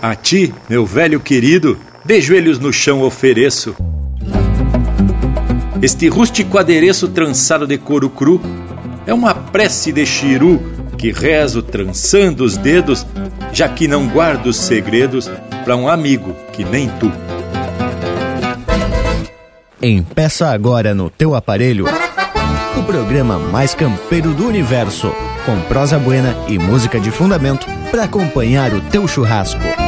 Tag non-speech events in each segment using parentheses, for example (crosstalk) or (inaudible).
A ti, meu velho querido, de joelhos no chão ofereço. Este rústico adereço trançado de couro cru é uma prece de chiru que rezo trançando os dedos, já que não guardo os segredos para um amigo que nem tu. Empeça agora no teu aparelho o programa mais campeiro do universo, com prosa buena e música de fundamento para acompanhar o teu churrasco.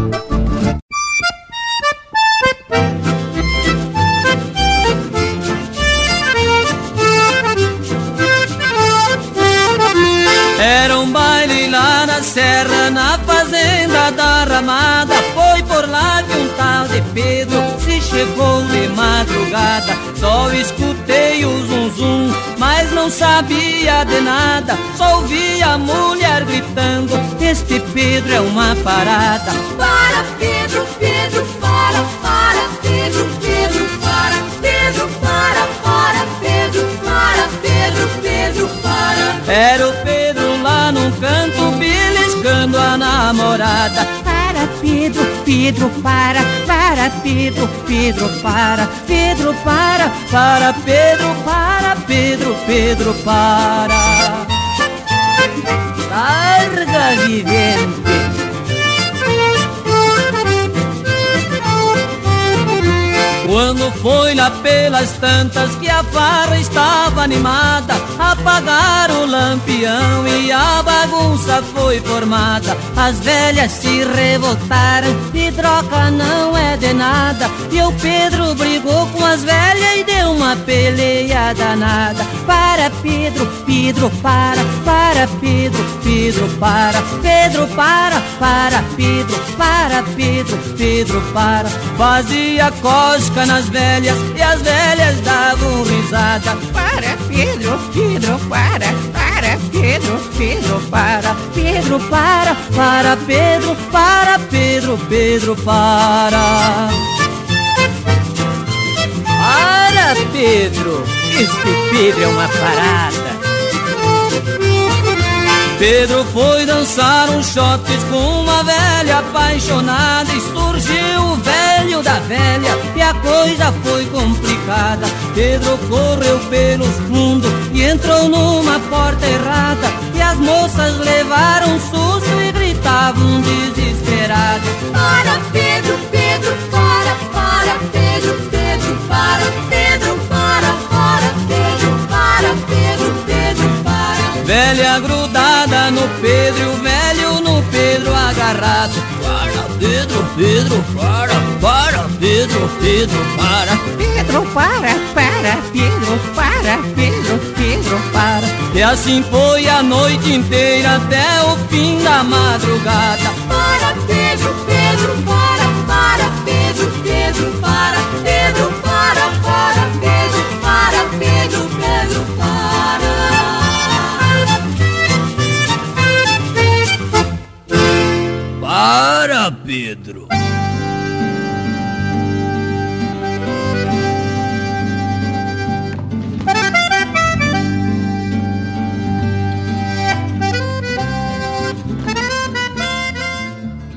Sabia de nada. Só ouvia a mulher gritando: Este Pedro é uma parada. Para, Pedro, Pedro, para, para, Pedro, Pedro, para, Pedro, para, para, Pedro, para, Pedro, Pedro, para. Era o Pedro lá num canto beliscando a namorada. Para, Pedro, Pedro, para, Pedro, Pedro, para, Pedro, para, Para Pedro, para Pedro, Pedro, para. Larga vivente. Quando foi lá pelas tantas que a farra estava animada, apagaram o lampião e a bagunça foi formada. As velhas se revoltaram e troca não é de nada. E o Pedro brigou com as velhas e deu uma peleia danada. Para Pedro, Pedro para, para Pedro, Pedro para, Pedro para, para Pedro, para Pedro, Pedro para. Fazia cosca nas velhas e as velhas davam risada. para, Pedro, Pedro, para, para, Pedro, Pedro, para, Pedro para, para Pedro, para Pedro, Pedro para. Para Pedro, este Pedro é uma parada. Pedro foi dançar um shots com uma velha apaixonada e surgiu o velho da velha e a coisa foi complicada. Pedro correu pelos fundos e entrou numa porta errada e as moças levaram um susto e gritavam desesperadas. Para, Pedro, Pedro, Velha grudada no Pedro e o velho no Pedro agarrado. Para, Pedro, Pedro, para, para, Pedro, Pedro, para. Pedro, para, para, Pedro, para, Pedro, Pedro, para. E assim foi a noite inteira até o fim da madrugada. Para, Pedro, Pedro, para, para, Pedro, Pedro, para,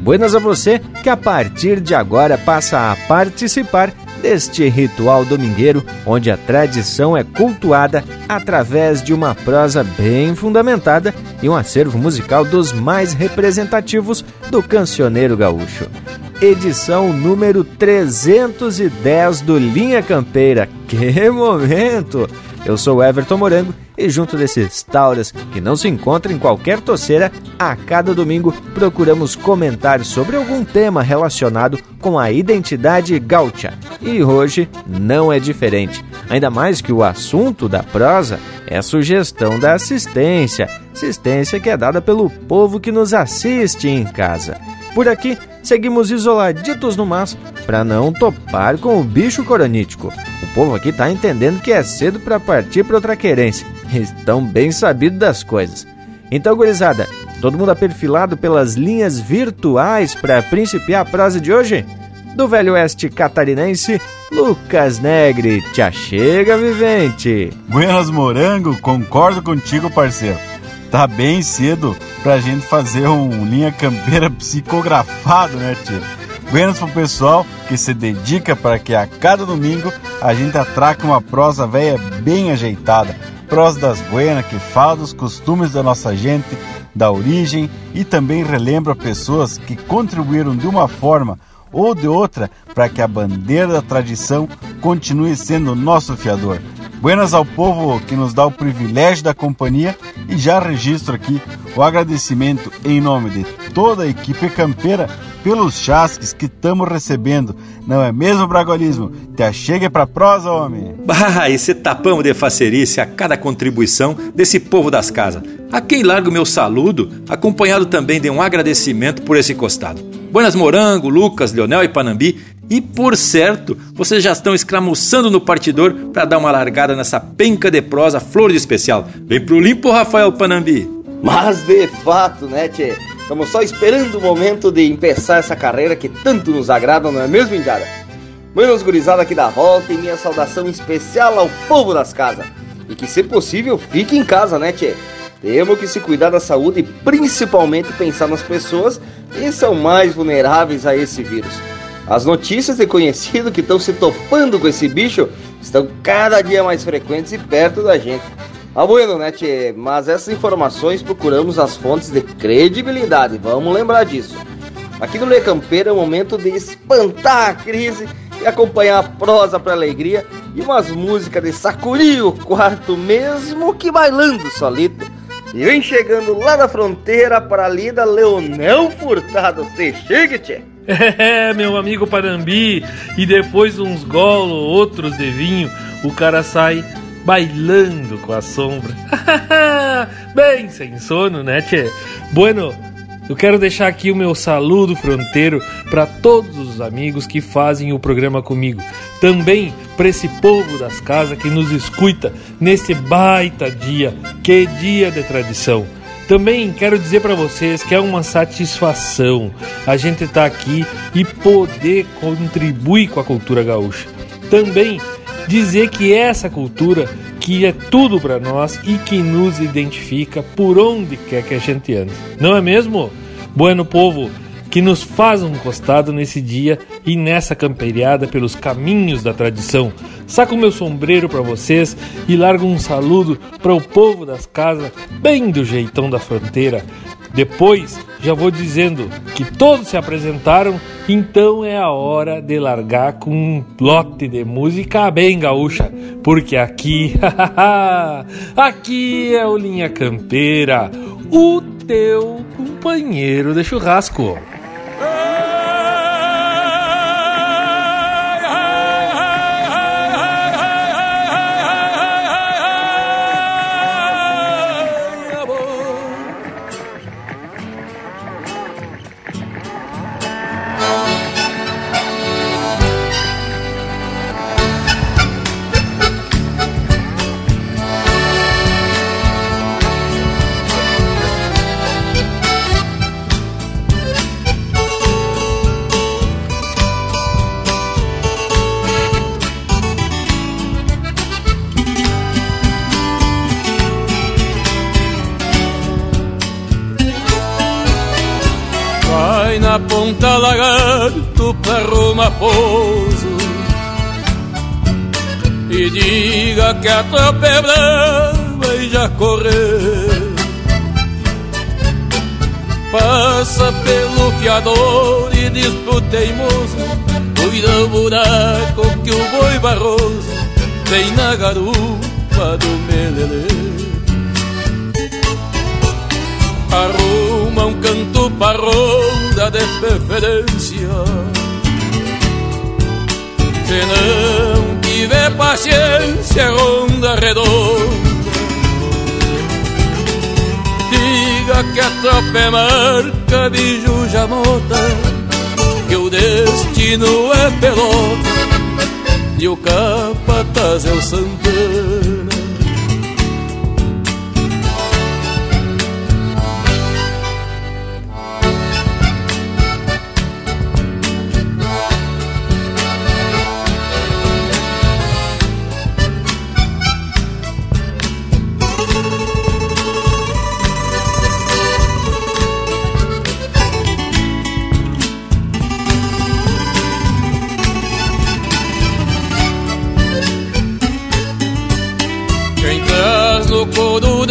Buenas a você que a partir de agora passa a participar deste ritual domingueiro, onde a tradição é cultuada através de uma prosa bem fundamentada e um acervo musical dos mais representativos do cancioneiro gaúcho. Edição número 310 do Linha Campeira. Que momento! Eu sou Everton Morango e junto desses tauras que não se encontram em qualquer toceira, a cada domingo procuramos comentar sobre algum tema relacionado com a identidade gaúcha. E hoje não é diferente, ainda mais que o assunto da prosa é a sugestão da assistência, assistência que é dada pelo povo que nos assiste em casa. Por aqui, seguimos isoladitos no mas para não topar com o bicho coronítico. O povo aqui tá entendendo que é cedo para partir para outra querência. Estão bem sabidos das coisas. Então, gurizada, Todo mundo aperfilado pelas linhas virtuais para principiar a prosa de hoje? Do Velho Oeste catarinense, Lucas Negre. Te chega, vivente! Buenas Morango, concordo contigo, parceiro. Tá bem cedo pra gente fazer um linha campeira psicografado, né, tio? Buenas pro pessoal que se dedica para que a cada domingo a gente atraque uma prosa velha bem ajeitada. Prosa das buenas que fala dos costumes da nossa gente, da origem e também relembra pessoas que contribuíram de uma forma ou de outra para que a bandeira da tradição continue sendo nosso fiador. Buenas ao povo que nos dá o privilégio da companhia e já registro aqui o agradecimento em nome de toda a equipe campeira pelos chasques que estamos recebendo. Não é mesmo, Bragolismo? Te achegue pra prosa, homem! Bah, esse tapão de facerice a cada contribuição desse povo das casas. A quem largo meu saludo, acompanhado também de um agradecimento por esse costado. Buenas Morango, Lucas, Leonel e Panambi. E por certo, vocês já estão escramuçando no partidor para dar uma largada nessa penca de prosa flor de especial. Vem pro limpo, Rafael Panambi! Mas de fato, né, tchê? Estamos só esperando o momento de empeçar essa carreira que tanto nos agrada, não é mesmo, Indiada? Buenos gurizada aqui da volta e minha saudação especial ao povo das casas. E que, se possível, fique em casa, né, tchê? Temos que se cuidar da saúde e principalmente pensar nas pessoas que são mais vulneráveis a esse vírus. As notícias de conhecidos que estão se topando com esse bicho estão cada dia mais frequentes e perto da gente. Ah, bueno, né, tchê? Mas essas informações procuramos as fontes de credibilidade, vamos lembrar disso. Aqui no Lê Campeira é o momento de espantar a crise e acompanhar a prosa para alegria e umas músicas de sacuri o quarto mesmo que bailando solito. E vem chegando lá da fronteira para ali Leonel Furtado. Se chegue, tchê! É, meu amigo Parambi, e depois uns golos, outros de vinho, o cara sai bailando com a sombra. (laughs) Bem sem sono, né, tchê? Bueno, eu quero deixar aqui o meu saludo fronteiro para todos os amigos que fazem o programa comigo. Também para esse povo das casas que nos escuta nesse baita dia, que dia de tradição. Também quero dizer para vocês que é uma satisfação a gente estar tá aqui e poder contribuir com a cultura gaúcha. Também dizer que essa cultura que é tudo para nós e que nos identifica por onde quer que a gente ande. Não é mesmo? Bueno povo, que nos faz um costado nesse dia e nessa camperiada pelos caminhos da tradição. Saco meu sombreiro para vocês e largo um saludo para o povo das casas, bem do jeitão da fronteira. Depois já vou dizendo que todos se apresentaram, então é a hora de largar com um lote de música bem gaúcha, porque aqui, (laughs) aqui é o Linha Campeira, o teu companheiro de churrasco. Pra Romaposo E diga que a tropa é brava e já correu. Passa pelo fiador e diz pro teimoso Cuida o buraco que o boi barroso Tem na garupa do melelê. Arruma um canto pra ronda de preferência Se não tiver paciência, ronda redonda. Diga que a tropa é marca de jamota Que o destino é pelota E o capataz é o Santana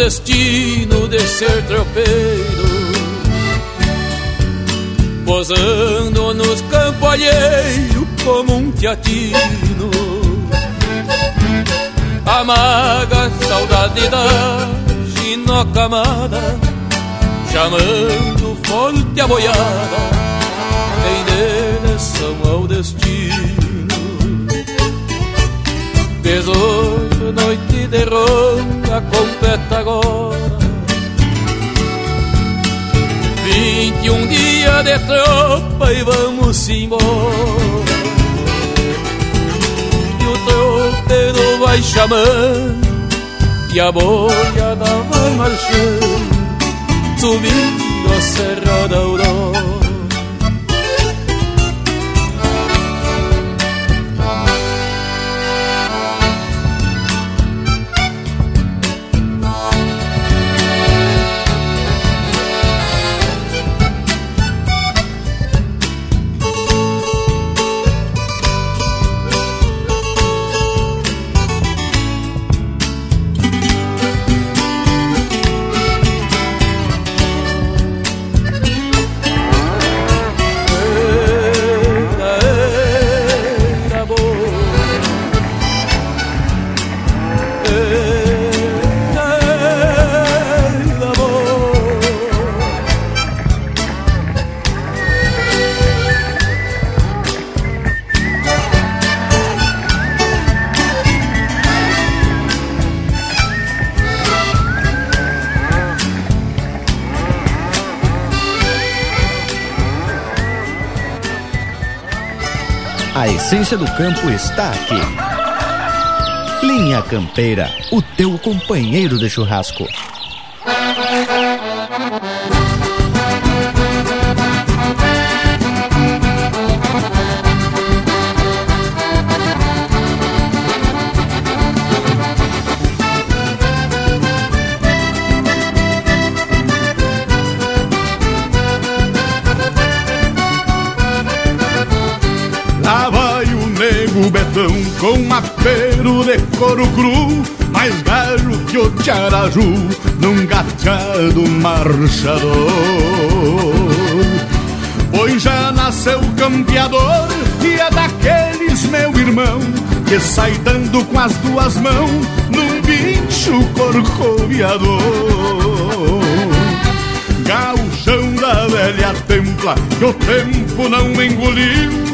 destino de ser tropeiro. Posando nos campos alheios como um teatino. Amaga saudade da ginocamada Chamando forte a boiada. Em direção ao destino Tesouro, noite de ronda completa agora. Vinte e um dia de tropa e vamos embora. E o tropeiro vai chamando E a boiada vai marchando Subindo a Serra da Aurora essência do campo está aqui. Linha Campeira, o teu companheiro de churrasco. Com apero de couro cru, mais velho que o tiaraju, num gateado marchador. Pois já nasceu campeador e é daqueles, meu irmão, que sai dando com as duas mãos num bicho corcoviador. Gauchão da velha templa, que o tempo não engoliu,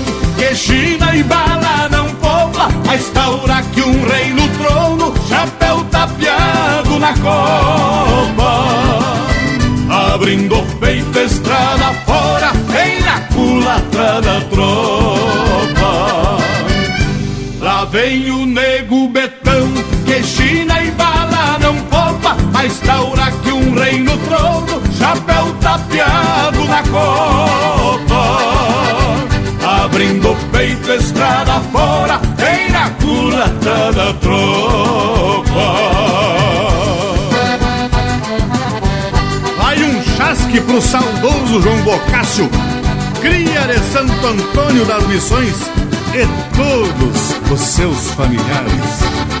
que china e bala não a estaura que um rei no trono, chapéu tapeado na copa. Abrindo o peito, estrada fora, vem na culatra da tropa. Lá vem o nego betão, que china e bala não poupa. A estaura que um rei no trono, chapéu tapeado na copa. Abrindo o peito, estrada fora, culata da tropa. Vai um chasque pro saudoso João Bocácio, cria de Santo Antônio das Missões e todos os seus familiares.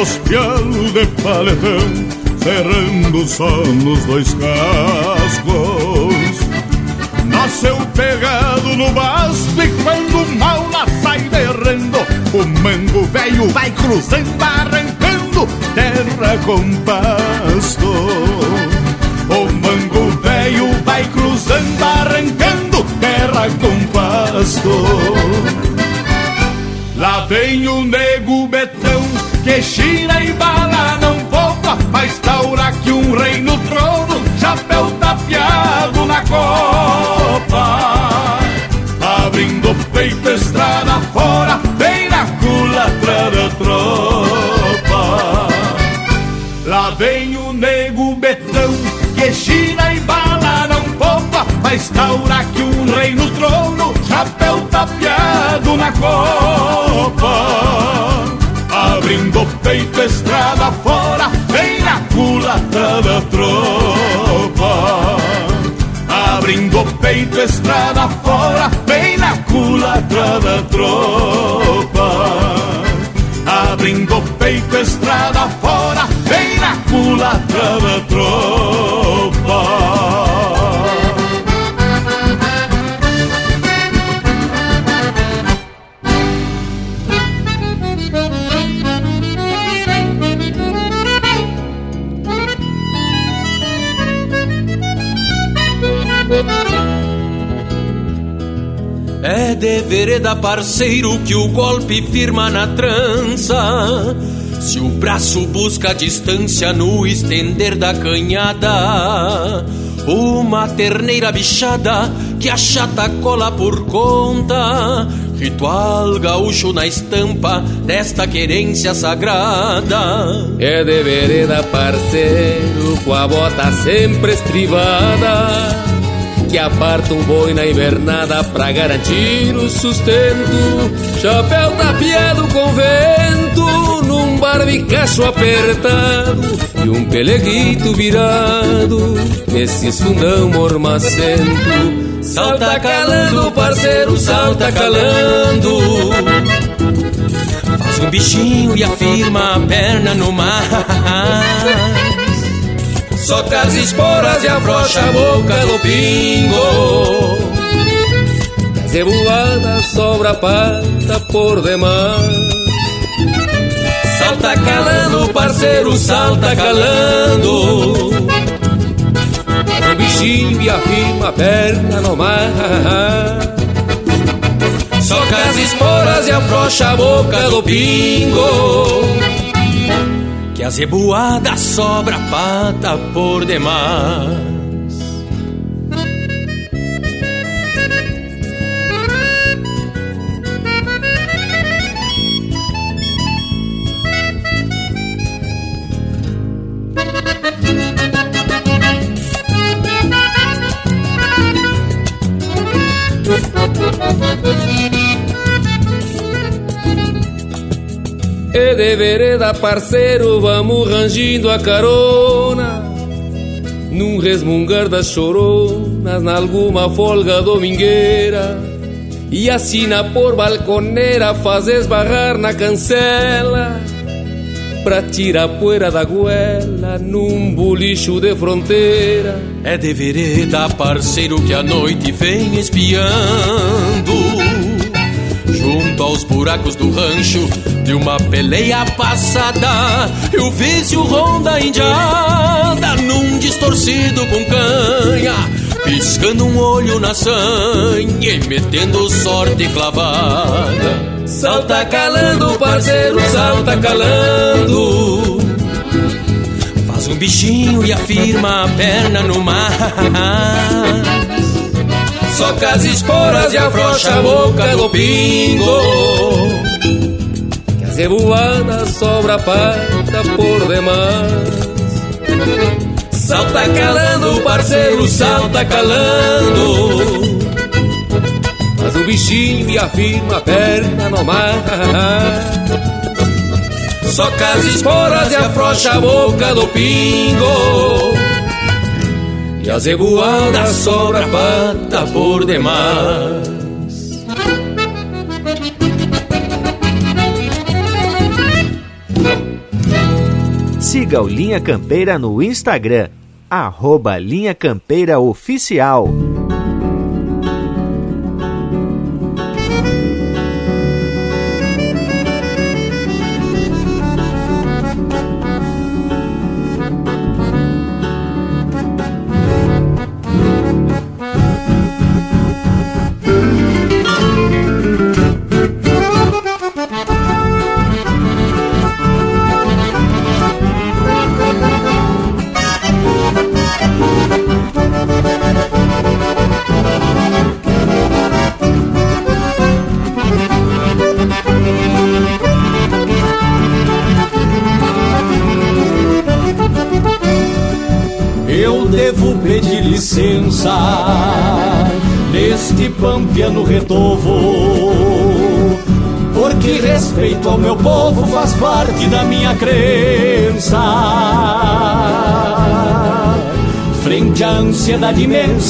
os pialos de paletão, cerrando só nos dois cascos. Nasceu pegado no basto e quando mal sai berrando, o mango velho vai cruzando, arrancando terra com pasto. O mango velho vai cruzando, arrancando terra com pasto. Lá vem o nego que gira e bala não poupa, mas taura que um rei no trono, chapéu tapeado na copa. Abrindo o peito, estrada fora, bem na culatra da tropa. Lá vem o nego betão que gira e bala não poupa, mas taura que um rei no trono, chapéu tapeado na copa. Abrindo o peito, estrada fora, vem na culatra da tropa. Abrindo o peito, estrada fora, vem na culatra da tropa. Abrindo o peito, estrada fora, vem na culatra da tropa. Vereda parceiro que o golpe firma na trança. Se o braço busca distância no estender da canhada, uma terneira bichada que a chata cola por conta. Ritual gaúcho na estampa desta querência sagrada. É de vereda parceiro com a bota sempre estrivada que aparta um boi na invernada pra garantir o sustento. Chapéu tapeado com vento, num barbicacho apertado e um peleguito virado nesses fundão mormacento. Salta calando, parceiro, salta calando. Faz um bichinho e afirma a perna no mar. Soca as esporas e afrouxa a boca do pingo. Zebuada sobra a pata por demais. Salta calando, parceiro, salta calando. Faz um bichinho e a perna no mar. Soca as esporas e afrouxa a boca do pingo a zeboada sobra pata por demais. (laughs) E de vereda, parceiro, vamos rangindo a carona. Num resmungar das choronas, nalguma folga domingueira. E assina por balconeira, faz esbarrar na cancela. Pra tirar poeira da goela num bolicho de fronteira. É de vereda, parceiro, que a noite vem espiando junto aos buracos do rancho de uma peleia passada. Eu vício ronda indiada num distorcido com canha, piscando um olho na sanha e metendo sorte clavada. Salta calando, parceiro, salta calando. Faz um bichinho e afirma a perna no mar. Soca as esporas e afrouxa a boca do pingo. Que a zebuada sobra pata por demais. Salta calando, parceiro, salta calando. Faz um bichinho e afirma a perna no mar Soca as esporas e afrouxa a boca do pingo e a zebuada sobra pata por demais. Siga o Linha Campeira no Instagram, arroba Linha Campeira Oficial.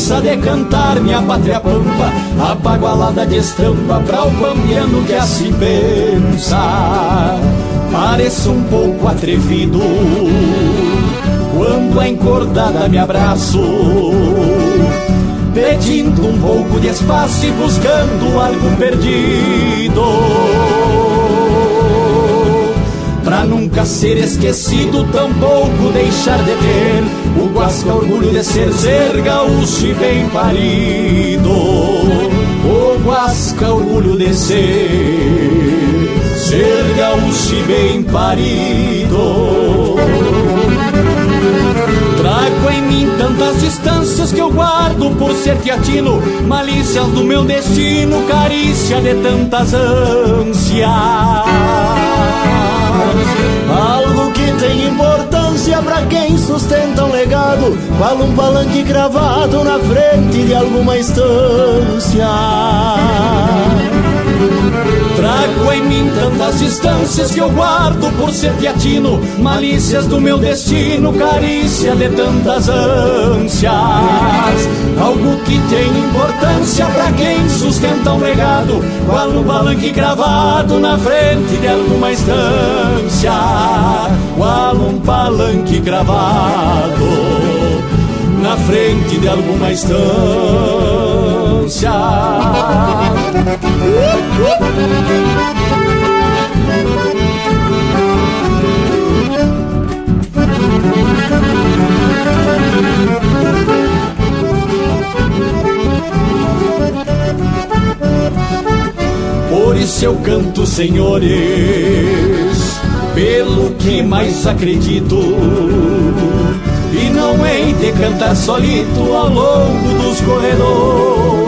Imensa de cantar minha pátria pampa, apagualada de estampa para o pampiano que assim pensa. Pareço um pouco atrevido quando a encordada me abraço pedindo um pouco de espaço e buscando algo perdido. Pra nunca ser esquecido, tampouco deixar de ter o guasca orgulho de ser ser gaúcho e bem parido. O guasca orgulho de ser ser gaúcho e bem parido. Trago em mim tantas distâncias que eu guardo por ser teatino, malícias do meu destino, carícia de tantas ânsias. Algo que tem importância para quem sustenta um legado, qual um palanque gravado na frente de alguma estância. Trago em mim tantas distâncias que eu guardo por ser teatino, malícias do meu destino, carícia de tantas ânsias. Algo que tem importância para quem sustenta um legado, qual um palanque gravado na frente de alguma estância, qual um palanque gravado na frente de alguma estância. Por isso eu canto, senhores, pelo que mais acredito. E não hei de cantar solito ao longo dos corredores.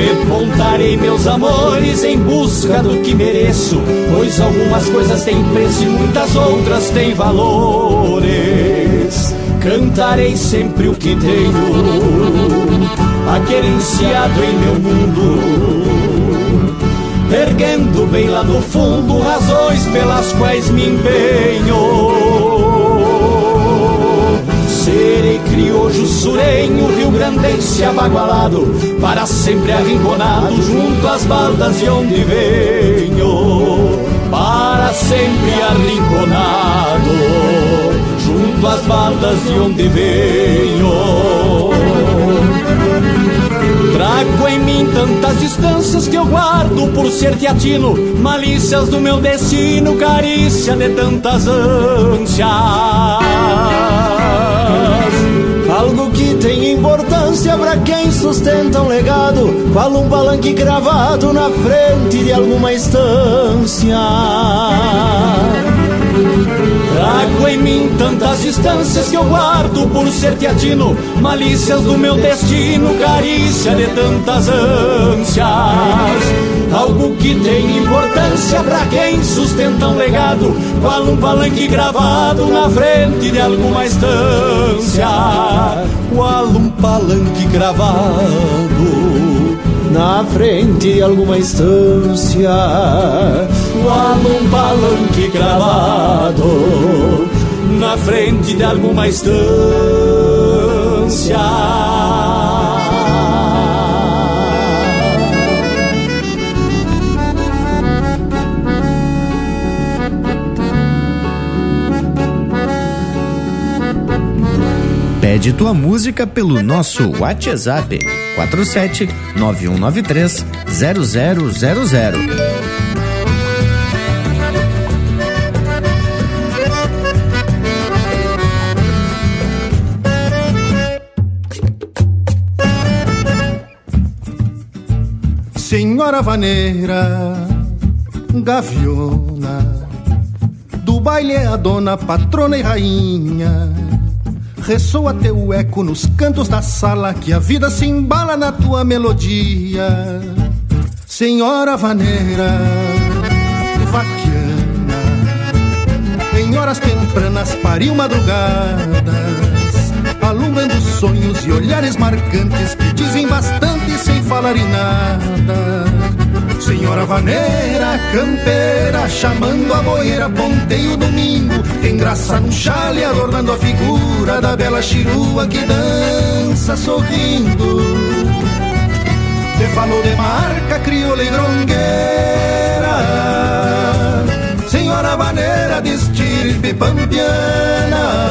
Repontarei meus amores em busca do que mereço, pois algumas coisas têm preço e muitas outras têm valores. Cantarei sempre o que tenho, aquerenciado em meu mundo erguendo bem lá no fundo razões pelas quais me empenho. Serei criojo surenho, rio grandense abagualado, para sempre arrinconado junto às baldas de onde venho. Para sempre arrinconado, junto às baldas de onde venho. Trago em mim tantas distâncias que eu guardo por ser teatino, malícias do meu destino, carícia de tantas ânsias. Algo que tem importância para quem sustenta um legado, qual um palanque gravado na frente de alguma estância. Trago em mim tantas distâncias que eu guardo por ser teatino, malícias do meu destino, carícia de tantas ânsias. Algo que tem importância para quem sustenta um legado, qual um palanque gravado na frente de alguma estância. Qual um palanque gravado na frente de alguma estância. Qual um palanque gravado na frente de alguma estância. Pede tua música pelo nosso WhatsApp 47 9193 0000. Senhora vaneira, gaviona, do baile é a dona, patrona e rainha. Ressoa teu eco nos cantos da sala, que a vida se embala na tua melodia. Senhora vaneira, vaquiana, em hora horas tempranas pariu madrugadas, alumbrando sonhos e olhares marcantes que dizem bastante sem falar em nada. Senhora vaneira, campeira, chamando a boeira, ponteio domingo, tem graça no chale, adornando a figura da bela chirua que dança sorrindo. Te falou de marca, crioula e grongueira, senhora vaneira de estirpe pampiana.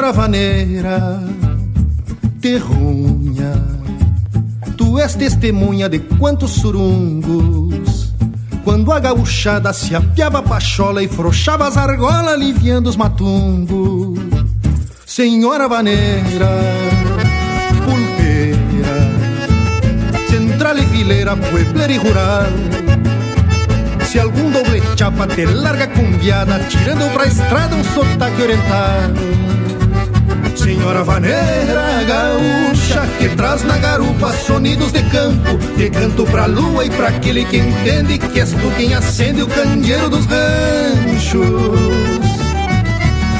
Senhora vaneira, terrunha, tu és testemunha de quantos surungos. Quando a gauchada se apiava a pachola e frouxava as argolas, aliviando os matungos. Senhora vaneira, pulpeira, central e fileira, puebler e rural. Se algum doble chapa te larga cumbiada, tirando pra estrada um sotaque oriental. Senhora vaneira gaúcha que traz na garupa sonidos de campo, de canto pra lua e pra aquele que entende que és tu quem acende o candeeiro dos ranchos.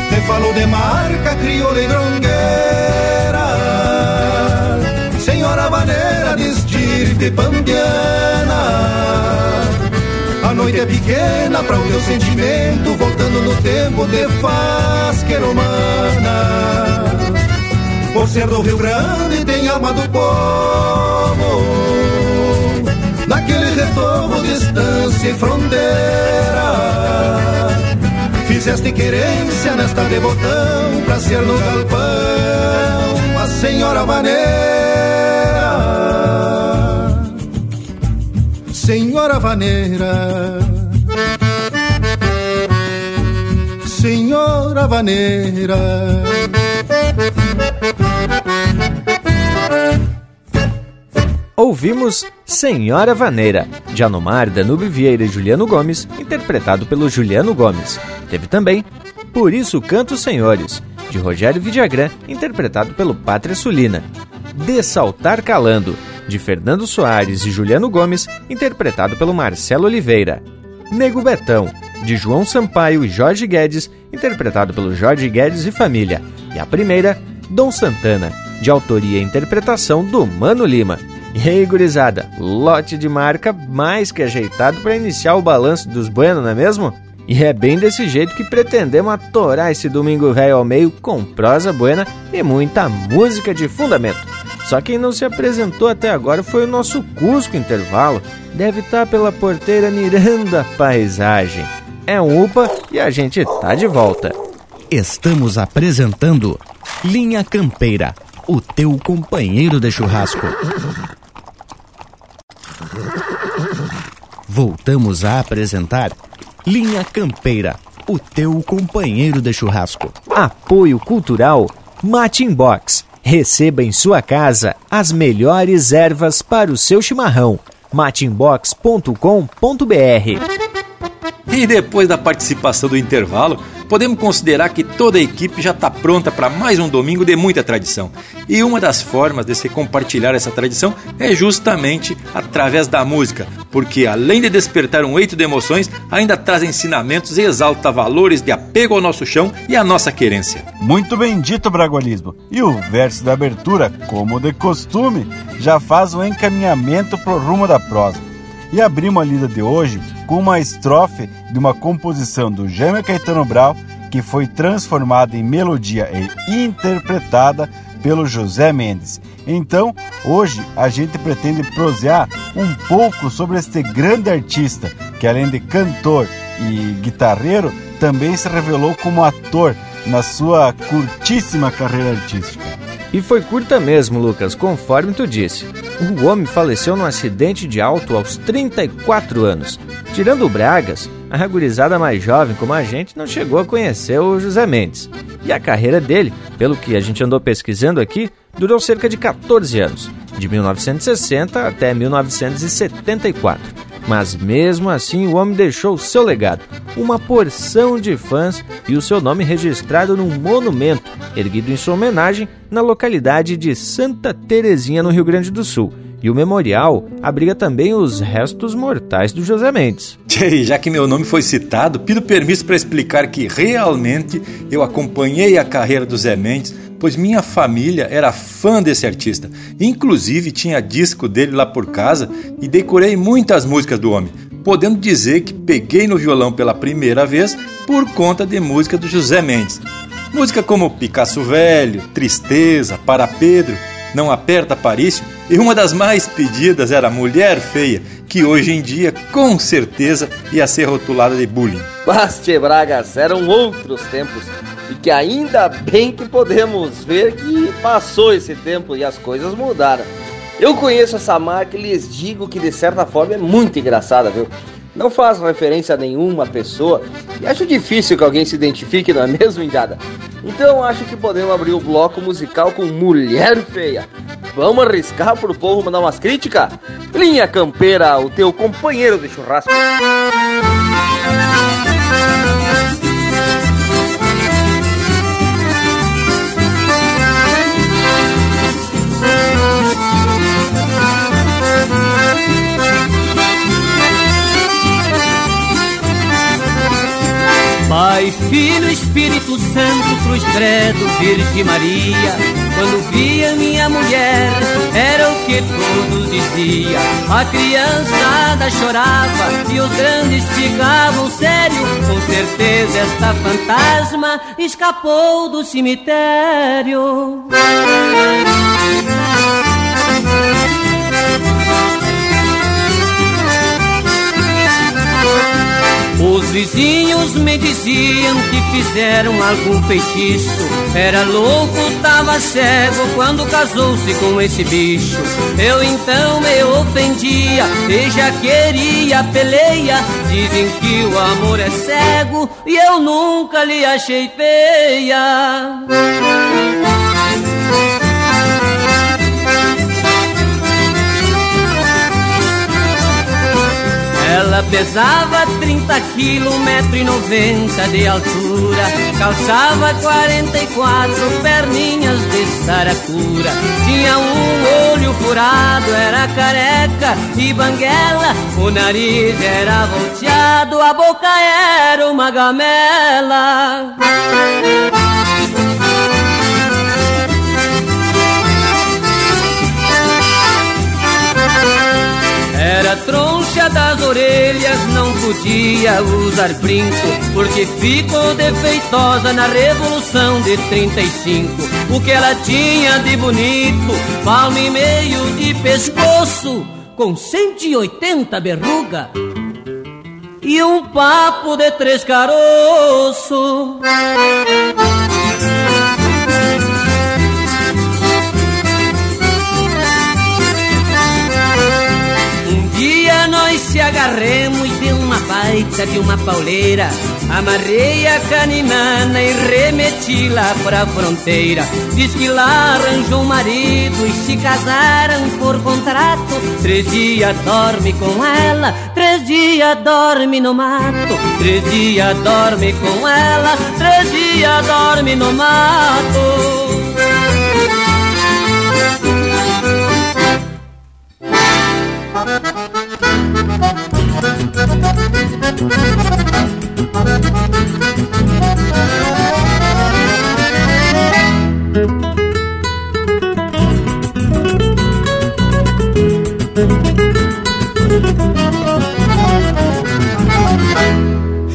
Te falou de marca crioula e grongueira, Senhora vaneira de estirpe pambiana. Noite é pequena para o teu sentimento, voltando no tempo te faz queromana. Por ser do Rio Grande tem alma do povo. Naquele retorno, distância e fronteira. Fizeste querência nesta devotão Pra ser no galpão a senhora maneira Senhora vaneira Senhora vaneira Ouvimos Senhora Vaneira, de Anomar, Danube Vieira e Juliano Gomes, interpretado pelo Juliano Gomes. Teve também Por Isso Canto Senhores, de Rogério Vidagrã, interpretado pelo Pátria Sulina. De Saltar Calando, de Fernando Soares e Juliano Gomes, interpretado pelo Marcelo Oliveira. Nego Betão, de João Sampaio e Jorge Guedes, interpretado pelo Jorge Guedes e família. E a primeira, Dom Santana, de autoria e interpretação do Mano Lima. E aí, gurizada, lote de marca mais que ajeitado para iniciar o balanço dos buenos, não é mesmo? E é bem desse jeito que pretendemos atorar esse domingo velho ao meio com prosa buena e muita música de fundamento. Só quem não se apresentou até agora foi o nosso Cusco Intervalo. Deve estar tá pela porteira mirando a paisagem. É um UPA e a gente tá de volta. Estamos apresentando Linha Campeira, o teu companheiro de churrasco. Voltamos a apresentar Linha Campeira, o teu companheiro de churrasco. Apoio Cultural Matin Box. Receba em sua casa as melhores ervas para o seu chimarrão. matinbox.com.br E depois da participação do intervalo, podemos considerar que toda a equipe já está pronta para mais um domingo de muita tradição. E uma das formas de se compartilhar essa tradição é justamente através da música, porque além de despertar um eito de emoções, ainda traz ensinamentos e exalta valores de apego ao nosso chão e à nossa querência. Muito bem dito, Bragualismo. E o verso da abertura, como de costume, já faz o encaminhamento pro rumo da prosa. E abrimos a lida de hoje com uma estrofe de uma composição do Jaime Caetano Brau que foi transformada em melodia e interpretada pelo José Mendes. Então, hoje a gente pretende prosear um pouco sobre este grande artista, que além de cantor e guitarreiro, também se revelou como ator na sua curtíssima carreira artística. E foi curta mesmo, Lucas, conforme tu disse. O homem faleceu num acidente de auto aos 34 anos. Tirando o Bragas, a gurizada mais jovem como a gente não chegou a conhecer o José Mendes. E a carreira dele, pelo que a gente andou pesquisando aqui, durou cerca de 14 anos, de 1960 até 1974. Mas mesmo assim, o homem deixou seu legado, uma porção de fãs e o seu nome registrado num monumento erguido em sua homenagem na localidade de Santa Terezinha, no Rio Grande do Sul. E o memorial abriga também os restos mortais do José Mendes. Tchê, já que meu nome foi citado, pido permisso para explicar que realmente eu acompanhei a carreira do Zé Mendes, pois minha família era fã desse artista. Inclusive tinha disco dele lá por casa e decorei muitas músicas do homem, podendo dizer que peguei no violão pela primeira vez por conta de música do José Mendes. Música como Picasso Velho, Tristeza, Para Pedro, Não Aperta Parício e uma das mais pedidas era Mulher Feia, que hoje em dia com certeza ia ser rotulada de bullying. Baste Bragas, eram outros tempos que ainda bem que podemos ver que passou esse tempo e as coisas mudaram. Eu conheço essa marca e lhes digo que de certa forma é muito engraçada, viu? Não faz referência a nenhuma pessoa e acho difícil que alguém se identifique, não é mesmo, Indiada? Então acho que podemos abrir o bloco musical com Mulher Feia. Vamos arriscar pro povo mandar umas críticas? Linha Campeira, o teu companheiro de churrasco. Pai, Filho, Espírito Santo, Cruz Credo, Virgem Maria. Quando via minha mulher, era o que todos diziam. A criançada chorava e os grandes ficavam sérios. Com certeza esta fantasma escapou do cemitério. Os vizinhos me diziam que fizeram algum feitiço. Era louco, tava cego quando casou-se com esse bicho. Eu então me ofendia e já queria peleia. Dizem que o amor é cego e eu nunca lhe achei feia. Ela pesava 30 quilos, metro e noventa de altura. Calçava 44 perninhas de saracura. Tinha um olho furado, era careca e banguela. O nariz era volteado, a boca era uma gamela. Era das orelhas, não podia usar brinco, porque ficou defeitosa na Revolução de 35. O que ela tinha de bonito, palmo e meio de pescoço, com 180 berruga e um papo de três caroços. Agarremos e deu uma baita de uma pauleira. Amarrei a canimana e remeti lá pra fronteira. Diz que lá arranjou um marido e se casaram por contrato. Três dias dorme com ela, três dias dorme no mato. Três dias dorme com ela, três dias dorme no mato.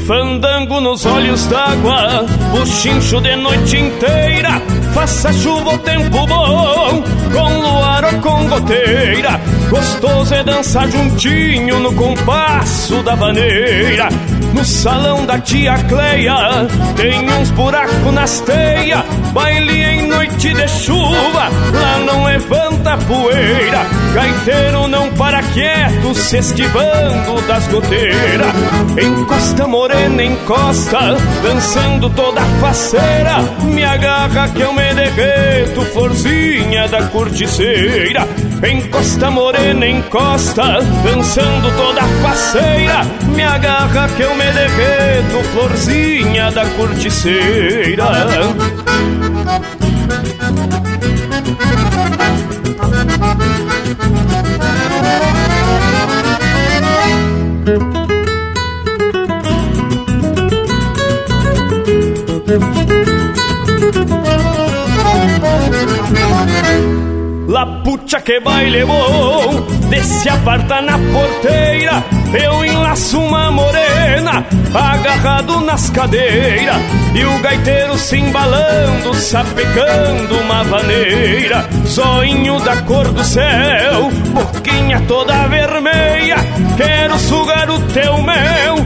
Fandango nos olhos d'água, chincho de noite inteira. Faça chuva ou tempo bom, com luar ou com goteira. Gostoso é dançar juntinho no compasso da vaneira. No salão da tia Cleia tem uns buracos nas teias. Baile em noite de chuva, lá não levanta poeira. Gaiteiro não para quieto, se esquivando das goteiras. Encosta morena, encosta, dançando toda faceira. Me agarra que eu me derreto, florzinha da corticeira. Encosta morena, encosta, dançando toda faceira. Me agarra que eu me derreto, florzinha da corticeira. La pucha que baile bom Desce aparta na porteira Eu enlaço uma morena Agarrado nas cadeiras E o gaiteiro se embalando Sapecando uma vaneira Zoinho da cor do céu Boquinha toda vermelha Quero sugar o teu mel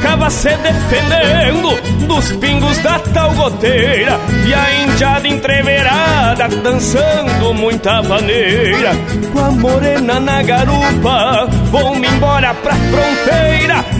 Tocava se defendendo dos pingos da tal goteira. E a indiada entreverada dançando muita maneira. Com a morena na garupa, vou-me embora pra fronteira.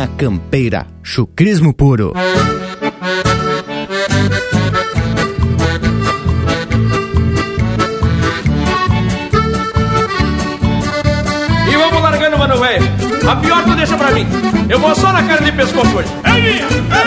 Linha Campeira, chucrismo puro. E vamos largando, mano, velho. A pior tu deixa pra mim. Eu vou só na cara de pescoço hoje. É minha! É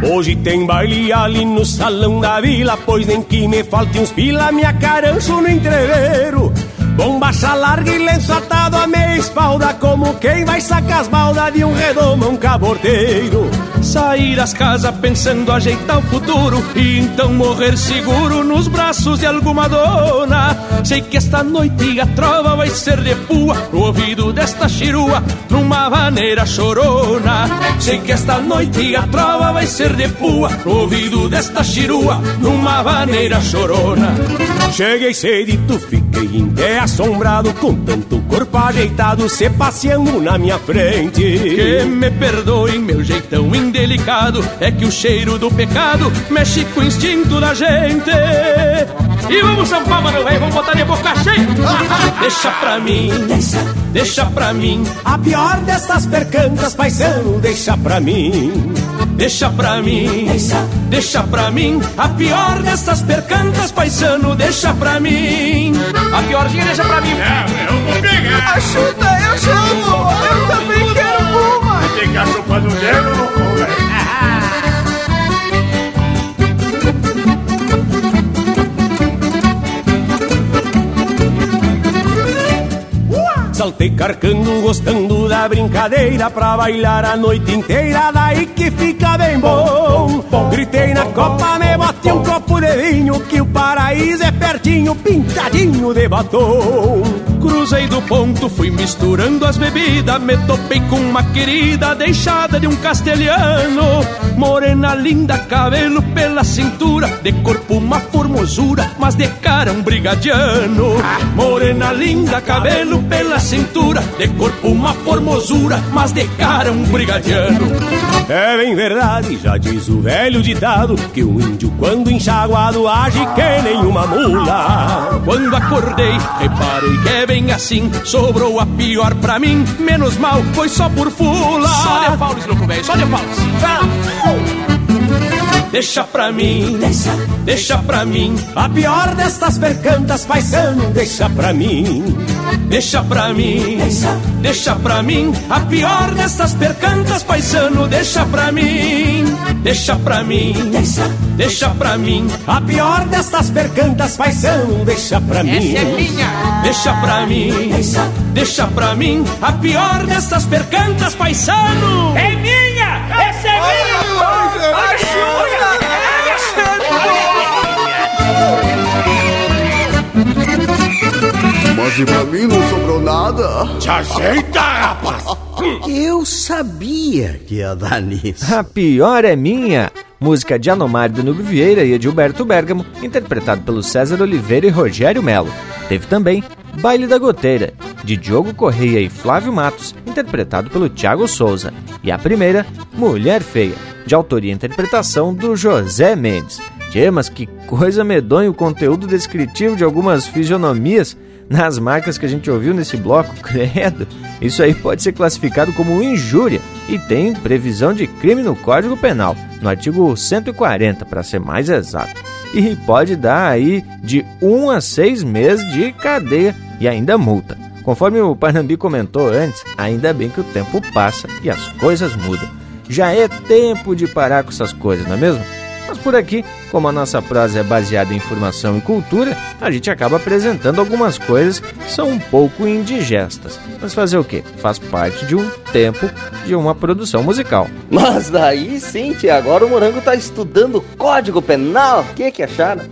minha! Hoje tem baile ali no salão da vila, pois nem que me falte uns pila, me acaranço no entreveiro. Bombacha larga e lenço atado a meia espalda, como quem vai sacar as baldas de um redomão caborteiro. Sair das casas pensando ajeitar o futuro e então morrer seguro nos braços de alguma dona. Sei que esta noite a trova vai ser de pua no ouvido desta chirua, numa maneira chorona. Sei que esta noite a trova vai ser de pua no ouvido desta chirua, numa maneira chorona. Cheguei cedito, fiquei em pé assombrado com tanto corpo ajeitado se passeando na minha frente. Que me perdoem meu jeitão indelicado, é que o cheiro do pecado mexe com o instinto da gente. E vamos sampar, mano, velho, vamos botar de boca cheia. deixa pra mim, deixa, deixa pra mim. A pior dessas percantas, paisano, deixa pra mim. Deixa pra mim, deixa, deixa pra mim. A pior dessas percantas, paisano, deixa pra mim. A piorzinha deixa pra mim. É, eu vou pegar. Ajuda, eu chamo. Eu também ficar chupando o dedo, não vou, velho. Saltei carcando, gostando da brincadeira Pra bailar a noite inteira, daí que fica bem bom Gritei na copa, me bati um copo de vinho Que o paraíso é pertinho, pintadinho de batom. Cruzei do ponto, fui misturando as bebidas. Me topei com uma querida deixada de um castelhano. Morena linda, cabelo pela cintura. De corpo uma formosura, mas de cara um brigadiano. Morena linda, cabelo pela cintura. De corpo uma formosura, mas de cara um brigadiano. É bem verdade, já diz o velho ditado Que o índio quando enxaguado age que nem uma mula Quando acordei, reparei que é bem assim Sobrou a pior pra mim, menos mal, foi só por fula. Só de Paulo, louco velho, só de Paulo Deixa pra mim, deixa, deixa pra mim. A pior destas percantas, paisano, deixa pra mim. Deixa pra mim, deixa, deixa pra mim. A pior destas percantas, paisano, deixa pra mim. Deixa pra mim, deixa, deixa pra mim. A pior destas percantas, paisano, deixa pra mim. Essa é minha. Deixa pra mim, deixa, deixa pra mim. A pior destas percantas, paisano. É minha, Mas e pra mim não sobrou nada. Te ajeita, rapaz! Eu sabia que ia dar nisso. A pior é minha. Música de Anomar Danube Vieira e Edilberto Bergamo, interpretado pelo César Oliveira e Rogério Melo. Teve também Baile da Goteira, de Diogo Correia e Flávio Matos, interpretado pelo Thiago Souza. E a primeira, Mulher Feia, de autoria e interpretação do José Mendes. Tchê, mas que coisa medonha o conteúdo descritivo de algumas fisionomias nas marcas que a gente ouviu nesse bloco, (laughs) credo. Isso aí pode ser classificado como injúria e tem previsão de crime no Código Penal, no artigo 140, para ser mais exato. E pode dar aí de 1 a 6 meses de cadeia e ainda multa. Conforme o Panambi comentou antes, ainda bem que o tempo passa e as coisas mudam. Já é tempo de parar com essas coisas, não é mesmo? Mas por aqui, como a nossa prosa é baseada em informação e cultura, a gente acaba apresentando algumas coisas que são um pouco indigestas. Mas fazer o quê? Faz parte de um tempo de uma produção musical. Mas daí sim, tia, agora o Morango tá estudando Código Penal. O que que acharam?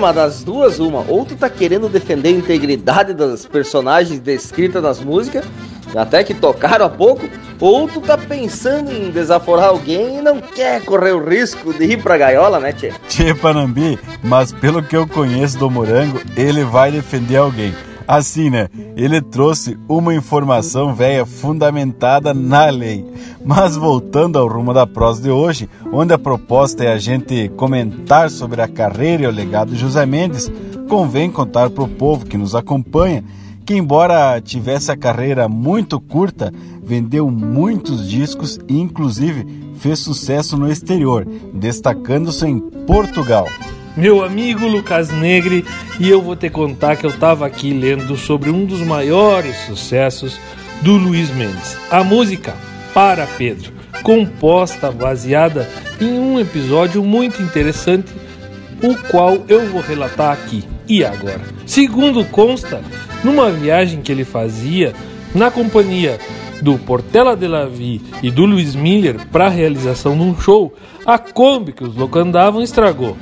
Mas das duas, uma. Ou tu tá querendo defender a integridade das personagens descritas nas músicas, até que tocaram há pouco, ou tu tá pensando em desaforar alguém e não quer correr o risco de ir pra gaiola, né, Tchê? Tchê Panambi, mas pelo que eu conheço do Morango, ele vai defender alguém. Assim, né? Ele trouxe uma informação velha fundamentada na lei. Mas voltando ao rumo da prosa de hoje, onde a proposta é a gente comentar sobre a carreira e o legado de José Mendes, convém contar para o povo que nos acompanha que, embora tivesse a carreira muito curta, vendeu muitos discos e, inclusive, fez sucesso no exterior, destacando-se em Portugal. Meu amigo Lucas Negre, e eu vou te contar que eu estava aqui lendo sobre um dos maiores sucessos do Luiz Mendes, a música Para Pedro, composta baseada em um episódio muito interessante, o qual eu vou relatar aqui e agora. Segundo consta, numa viagem que ele fazia na companhia do Portela de la Vie e do Luiz Miller para a realização de um show, a Kombi que os loucos andavam estragou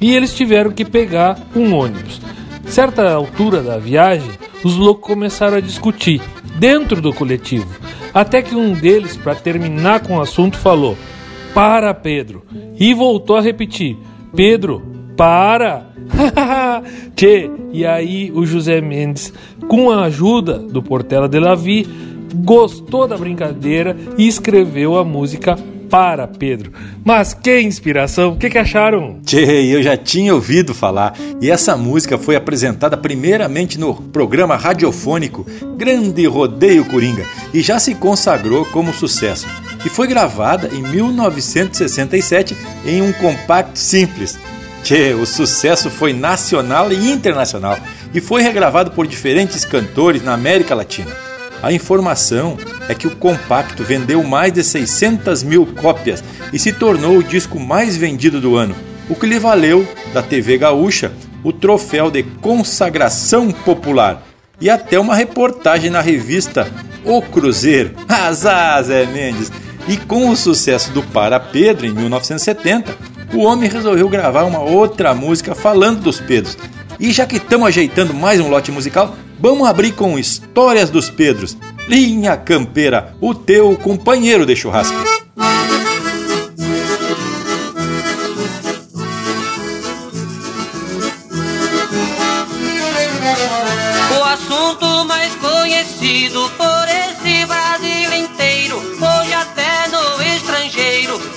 e eles tiveram que pegar um ônibus. Certa altura da viagem, os loucos começaram a discutir dentro do coletivo, até que um deles, para terminar com o assunto, falou: Para, Pedro! E voltou a repetir: Pedro, para! (laughs) Tchê, e aí o José Mendes, com a ajuda do Portela de la Vie, gostou da brincadeira e escreveu a música para Pedro. Mas que inspiração! O que, que acharam? Tchê, eu já tinha ouvido falar. E essa música foi apresentada primeiramente no programa radiofônico Grande Rodeio Coringa e já se consagrou como sucesso. E foi gravada em 1967 em um compacto simples. Tchê, o sucesso foi nacional e internacional e foi regravado por diferentes cantores na América Latina. A informação é que o compacto vendeu mais de 600 mil cópias e se tornou o disco mais vendido do ano, o que lhe valeu, da TV Gaúcha, o troféu de consagração popular e até uma reportagem na revista O Cruzeiro. (laughs) Azar, Zé Mendes! E com o sucesso do Para Pedro em 1970, o homem resolveu gravar uma outra música falando dos Pedros. E já que estamos ajeitando mais um lote musical, vamos abrir com Histórias dos Pedros. Linha Campeira, o teu companheiro de churrasco.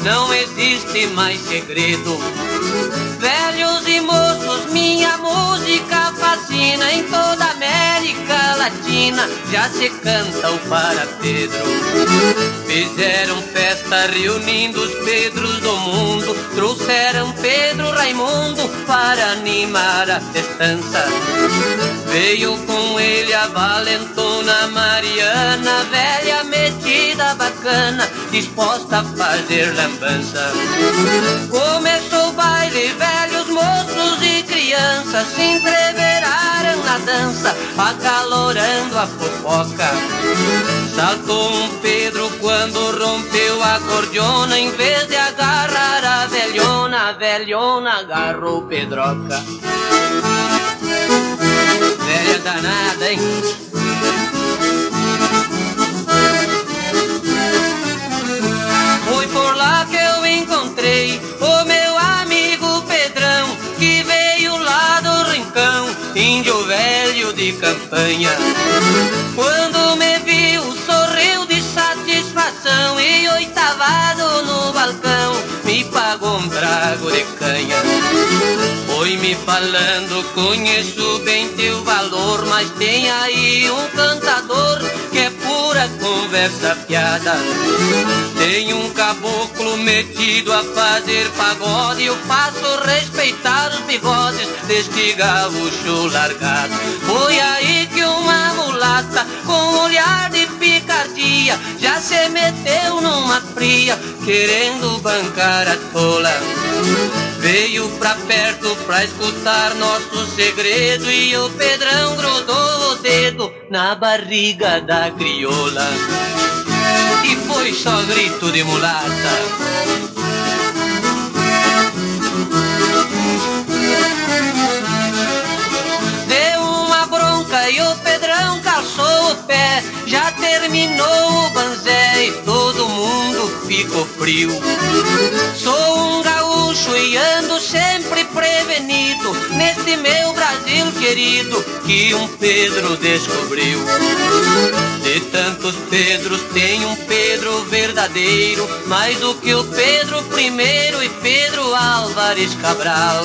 Não existe mais segredo. Velhos e moços, minha música fascina em toda a América Latina, já se canta o para Pedro. Fizeram festa reunindo os Pedros do mundo, trouxeram Pedro Raimundo para animar a festança. Veio com ele a valentona Mariana, velha metida bacana, disposta a fazer lambança. Começou o baile, velhos moços e crianças se entreveraram na dança, acalorando a fofoca. Saltou um Pedro quando rompeu a cordiona, em vez de agarrar a velhona, a velhona agarrou Pedroca. Velha danada, hein? Foi por lá que eu encontrei o meu amigo Pedrão, que veio lá do rincão, índio velho de campanha. Quando me oitavado no balcão, me pagou um trago de canha. Foi me falando, conheço bem teu valor, mas tem aí um cantador que é pura conversa piada. Tem um caboclo metido a fazer pagode, eu faço respeitar os bigodes deste gaúcho largado. Foi aí que uma mulata com olhar de já se meteu numa fria, querendo bancar a tola. Veio pra perto pra escutar nosso segredo e o Pedrão grudou o dedo na barriga da crioula. E foi só grito de mulata. Calçou o pé. Já terminou o banzé e todo mundo ficou frio. Sou um gaúcho e ando sempre prevenido neste meu Brasil querido que um Pedro descobriu. De tantos Pedros tem um Pedro verdadeiro, mais do que o Pedro I e Pedro Álvares Cabral.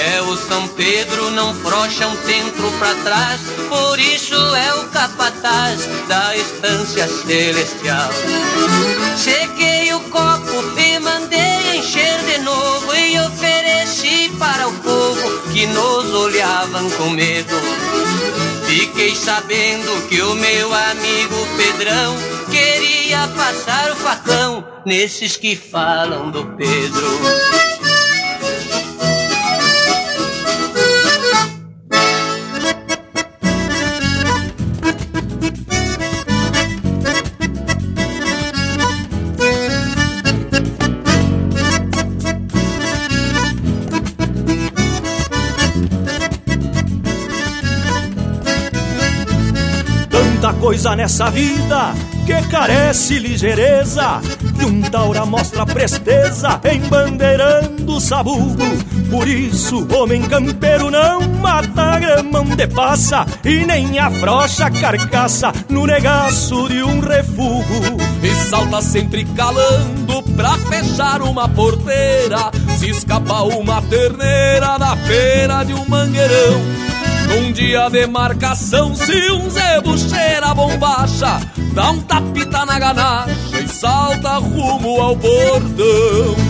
É o São Pedro, não frocha um centro pra trás, por isso é o capataz da estância celestial. Sequei o copo e mandei encher de novo e ofereci para o povo que nos olhavam com medo. Fiquei sabendo que o meu amigo Pedrão queria passar o facão nesses que falam do Pedro. Coisa nessa vida que carece ligeireza. Que um taura mostra presteza embandeirando o sabugo. Por isso, homem campeiro não mata grama onde passa E nem afrocha a carcaça no negaço de um refugo. E salta sempre calando pra fechar uma porteira. Se escapa uma terneira na pena de um mangueirão num dia de marcação, se um zebo cheira a bombacha, dá um tapita na ganacha e salta rumo ao bordão.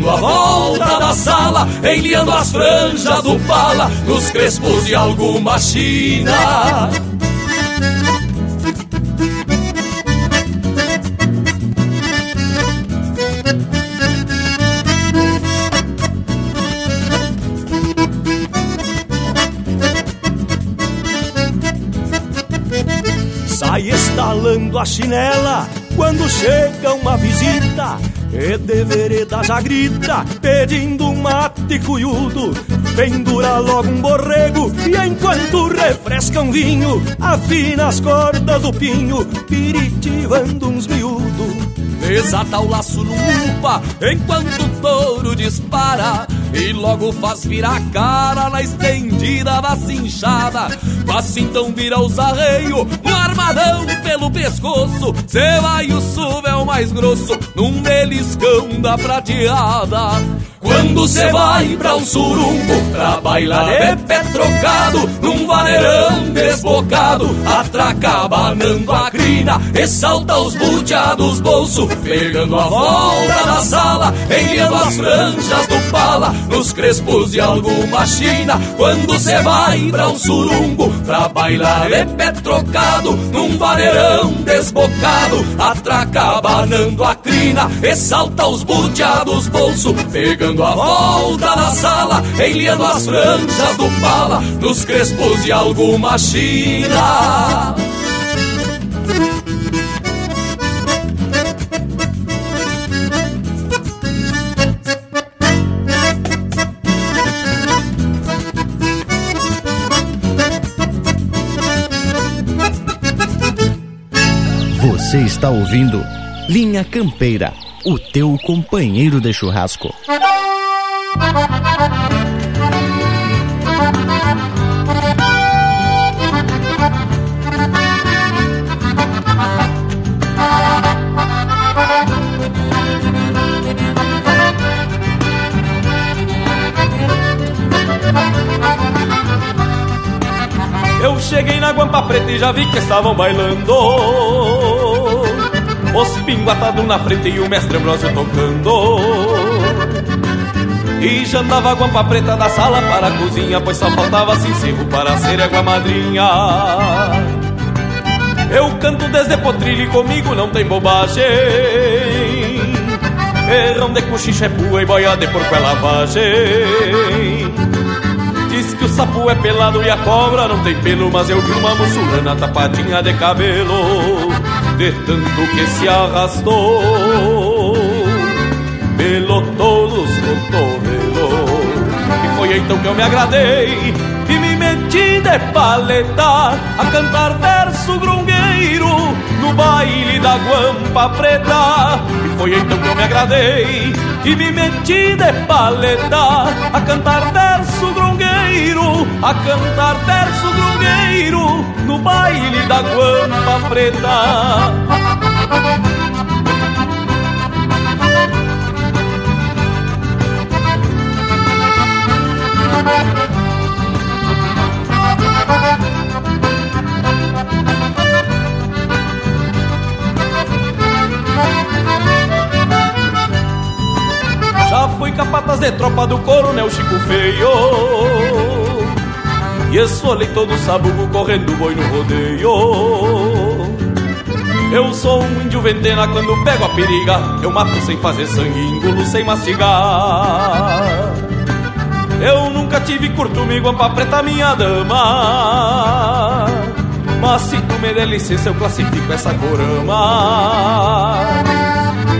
Pegando a volta da sala, enliando as franjas do pala Nos crespos de alguma china. Sai estalando a chinela quando chega uma visita E de vereda já grita pedindo um mate cuiudo. Pendura logo um borrego e enquanto refresca um vinho Afina as cordas do pinho, piritivando uns miúdos. Desata o laço no upa enquanto o touro dispara E logo faz virar a cara na estendida da cinchada. Passa então vira os arreios no armadão pelo pescoço. Cê vai o suvel mais grosso num beliscão da prateada. Quando cê vai pra um surumbo Pra bailar de pé trocado Num vaneirão desbocado. Atraca banando a crina E salta os buteados bolso Pegando a volta da sala Enviando as franjas do pala Nos crespos de alguma china. Quando cê vai pra um surumbo Pra bailar de pé trocado Num vaneirão desbocado. Atraca banando a crina E salta os buteados bolso Pegando a volta na sala, enliando as franjas do pala. Nos crespos de alguma china Você está ouvindo Linha Campeira, o teu companheiro de churrasco. Eu cheguei na Guampa Preta e já vi que estavam bailando Os pingos atados na frente e o mestre Ambrosio tocando. E já andava a Guampa Preta da sala para a cozinha Pois só faltava sincero para ser água madrinha. Eu canto desde potrilho e comigo não tem bobagem. Ferrão de cochicha é pua e boia de porco é lavagem. Diz que o sapo é pelado e a cobra não tem pelo Mas eu vi uma muçulmana tapadinha de cabelo De tanto que se arrastou Pelo todos cotovelos E foi então que eu me agradei E me meti de paleta A cantar verso grungueiro No baile da guampa preta. E foi então que eu me agradei E me meti de paleta A cantar verso grungueiro a cantar verso grungueiro no baile da guampa preta. Já fui capataz de tropa do coronel Chico Feio. E esfolei todo sabugo correndo boi no rodeio. Eu sou um índio ventena quando pego a periga Eu mato sem fazer sangue, engulo sem mastigar. Eu nunca tive curto-me guampa preta minha dama. Mas se tu me der licença eu classifico essa corama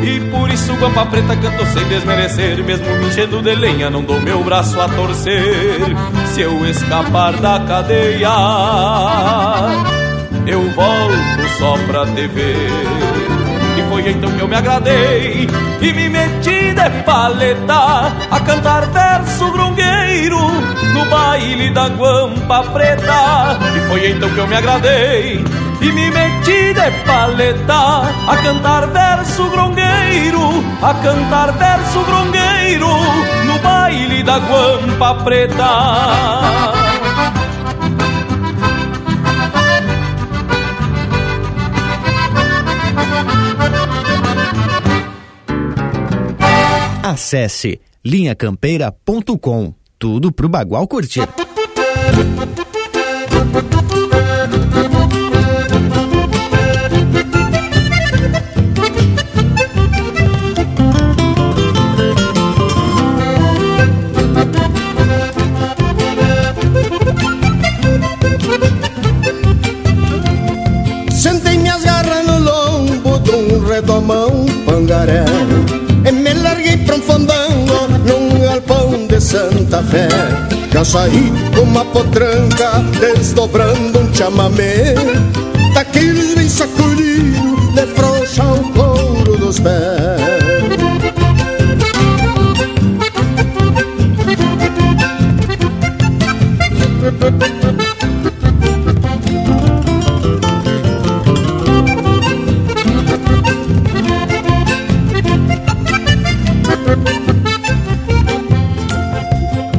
e por isso Guampa Preta canto sem desmerecer Mesmo me enchendo de lenha não dou meu braço a torcer. Se eu escapar da cadeia Eu volto só pra te ver. E foi então que eu me agradei E me meti de paleta A cantar verso grungueiro No baile da Guampa Preta. E foi então que eu me agradei e me meti de paleta a cantar verso grongueiro, a cantar verso grongueiro no baile da guampa preta. Acesse linhacampeira.com. Tudo pro Bagual curtir. Já saí com uma potranca desdobrando um chamamé Daqueles bem sacudido de o couro dos pés.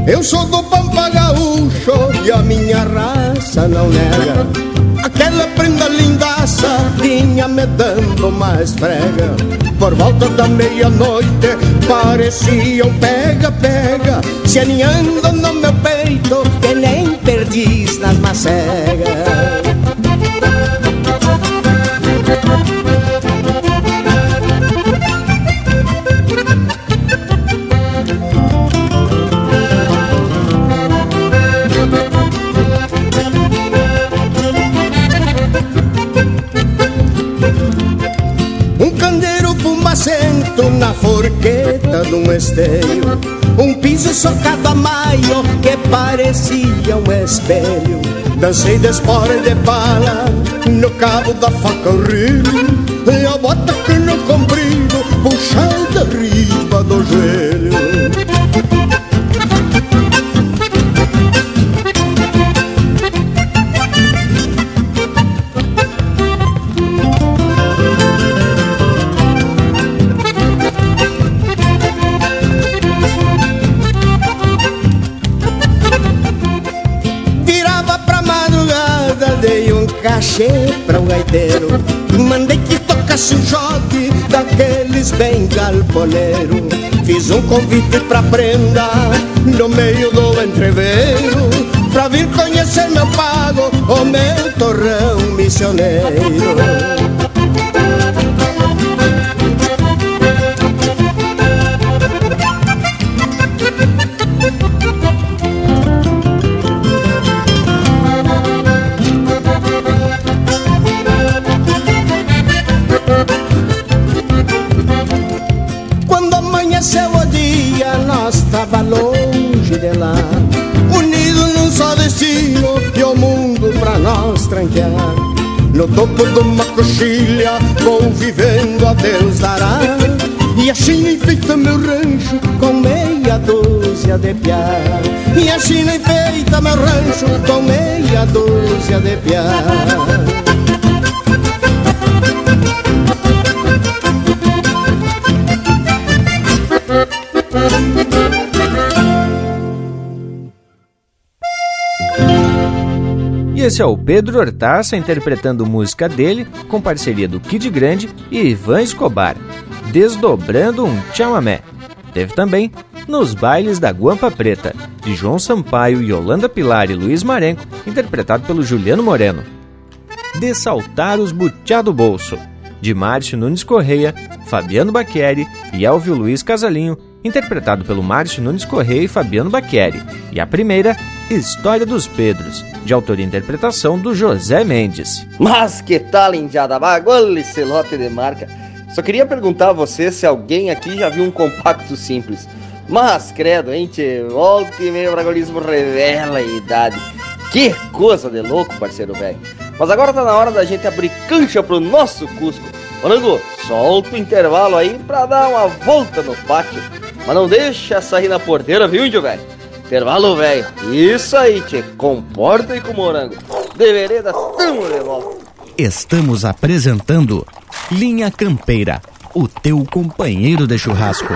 Eu sou do raça não nega. Aquela prenda lindaça vinha me dando mais frega. Por volta da meia-noite parecia um pega-pega. Se aninhando no meu peito que nem perdiz nas macegas de um esteio Um piso socado a maio que parecia um espelho. Dancei de espora e de bala no cabo da faca o rio. E a bota que no comprido puxada riba bem galponeiro Fiz um convite pra prenda no meio do entreveiro Pra vir conhecer meu pago, o meu torrão missioneiro topo de uma coxilha, vou vivendo a Deus dará. E assim enfeita meu rancho com meia dúzia de piar E assim enfeita meu rancho com meia dúzia de piar esse é o Pedro Hortaça interpretando música dele com parceria do Kid Grande e Ivan Escobar, Desdobrando um Chamamé. Teve também Nos Bailes da Guampa Preta, de João Sampaio, Yolanda Pilar e Luiz Marenco, interpretado pelo Juliano Moreno. De Saltar os Butiá do Bolso, de Márcio Nunes Correia, Fabiano Bacchieri e Elvio Luiz Casalinho, interpretado pelo Márcio Nunes Correia e Fabiano Bacchieri. E a primeira, História dos Pedros, de autoria e interpretação do José Mendes. Mas que tal, indiada? Bagulho esse lote de marca. Só queria perguntar a você se alguém aqui já viu um compacto simples. Mas, credo, hein, tchê? Volta e meio o bragualismo revela a idade. Que coisa de louco, parceiro velho. Mas agora tá na hora da gente abrir cancha pro nosso Cusco. Ô, Nango, solta o intervalo aí pra dar uma volta no pátio. Mas não deixa sair na porteira, viu, índio velho? Intervalo, velho. Isso aí, tchê. Comporta aí com morango. De vereda, tamo de volta. Estamos apresentando Linha Campeira, o teu companheiro de churrasco.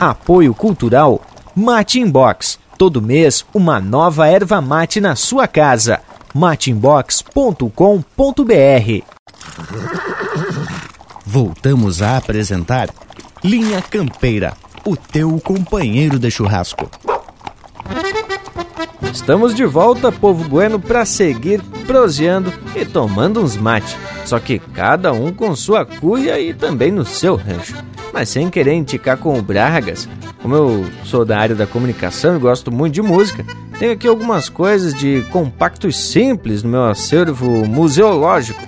Apoio Cultural Mate Inbox. Todo mês, uma nova erva mate na sua casa. mateinbox.com.br Voltamos a apresentar Linha Campeira, o teu companheiro de churrasco. Estamos de volta, povo bueno, para seguir proseando e tomando uns mate. Só que cada um com sua cuia e também no seu rancho. Mas sem querer indicar com o Bragas, como eu sou da área da comunicação e gosto muito de música, tenho aqui algumas coisas de compactos simples no meu acervo museológico.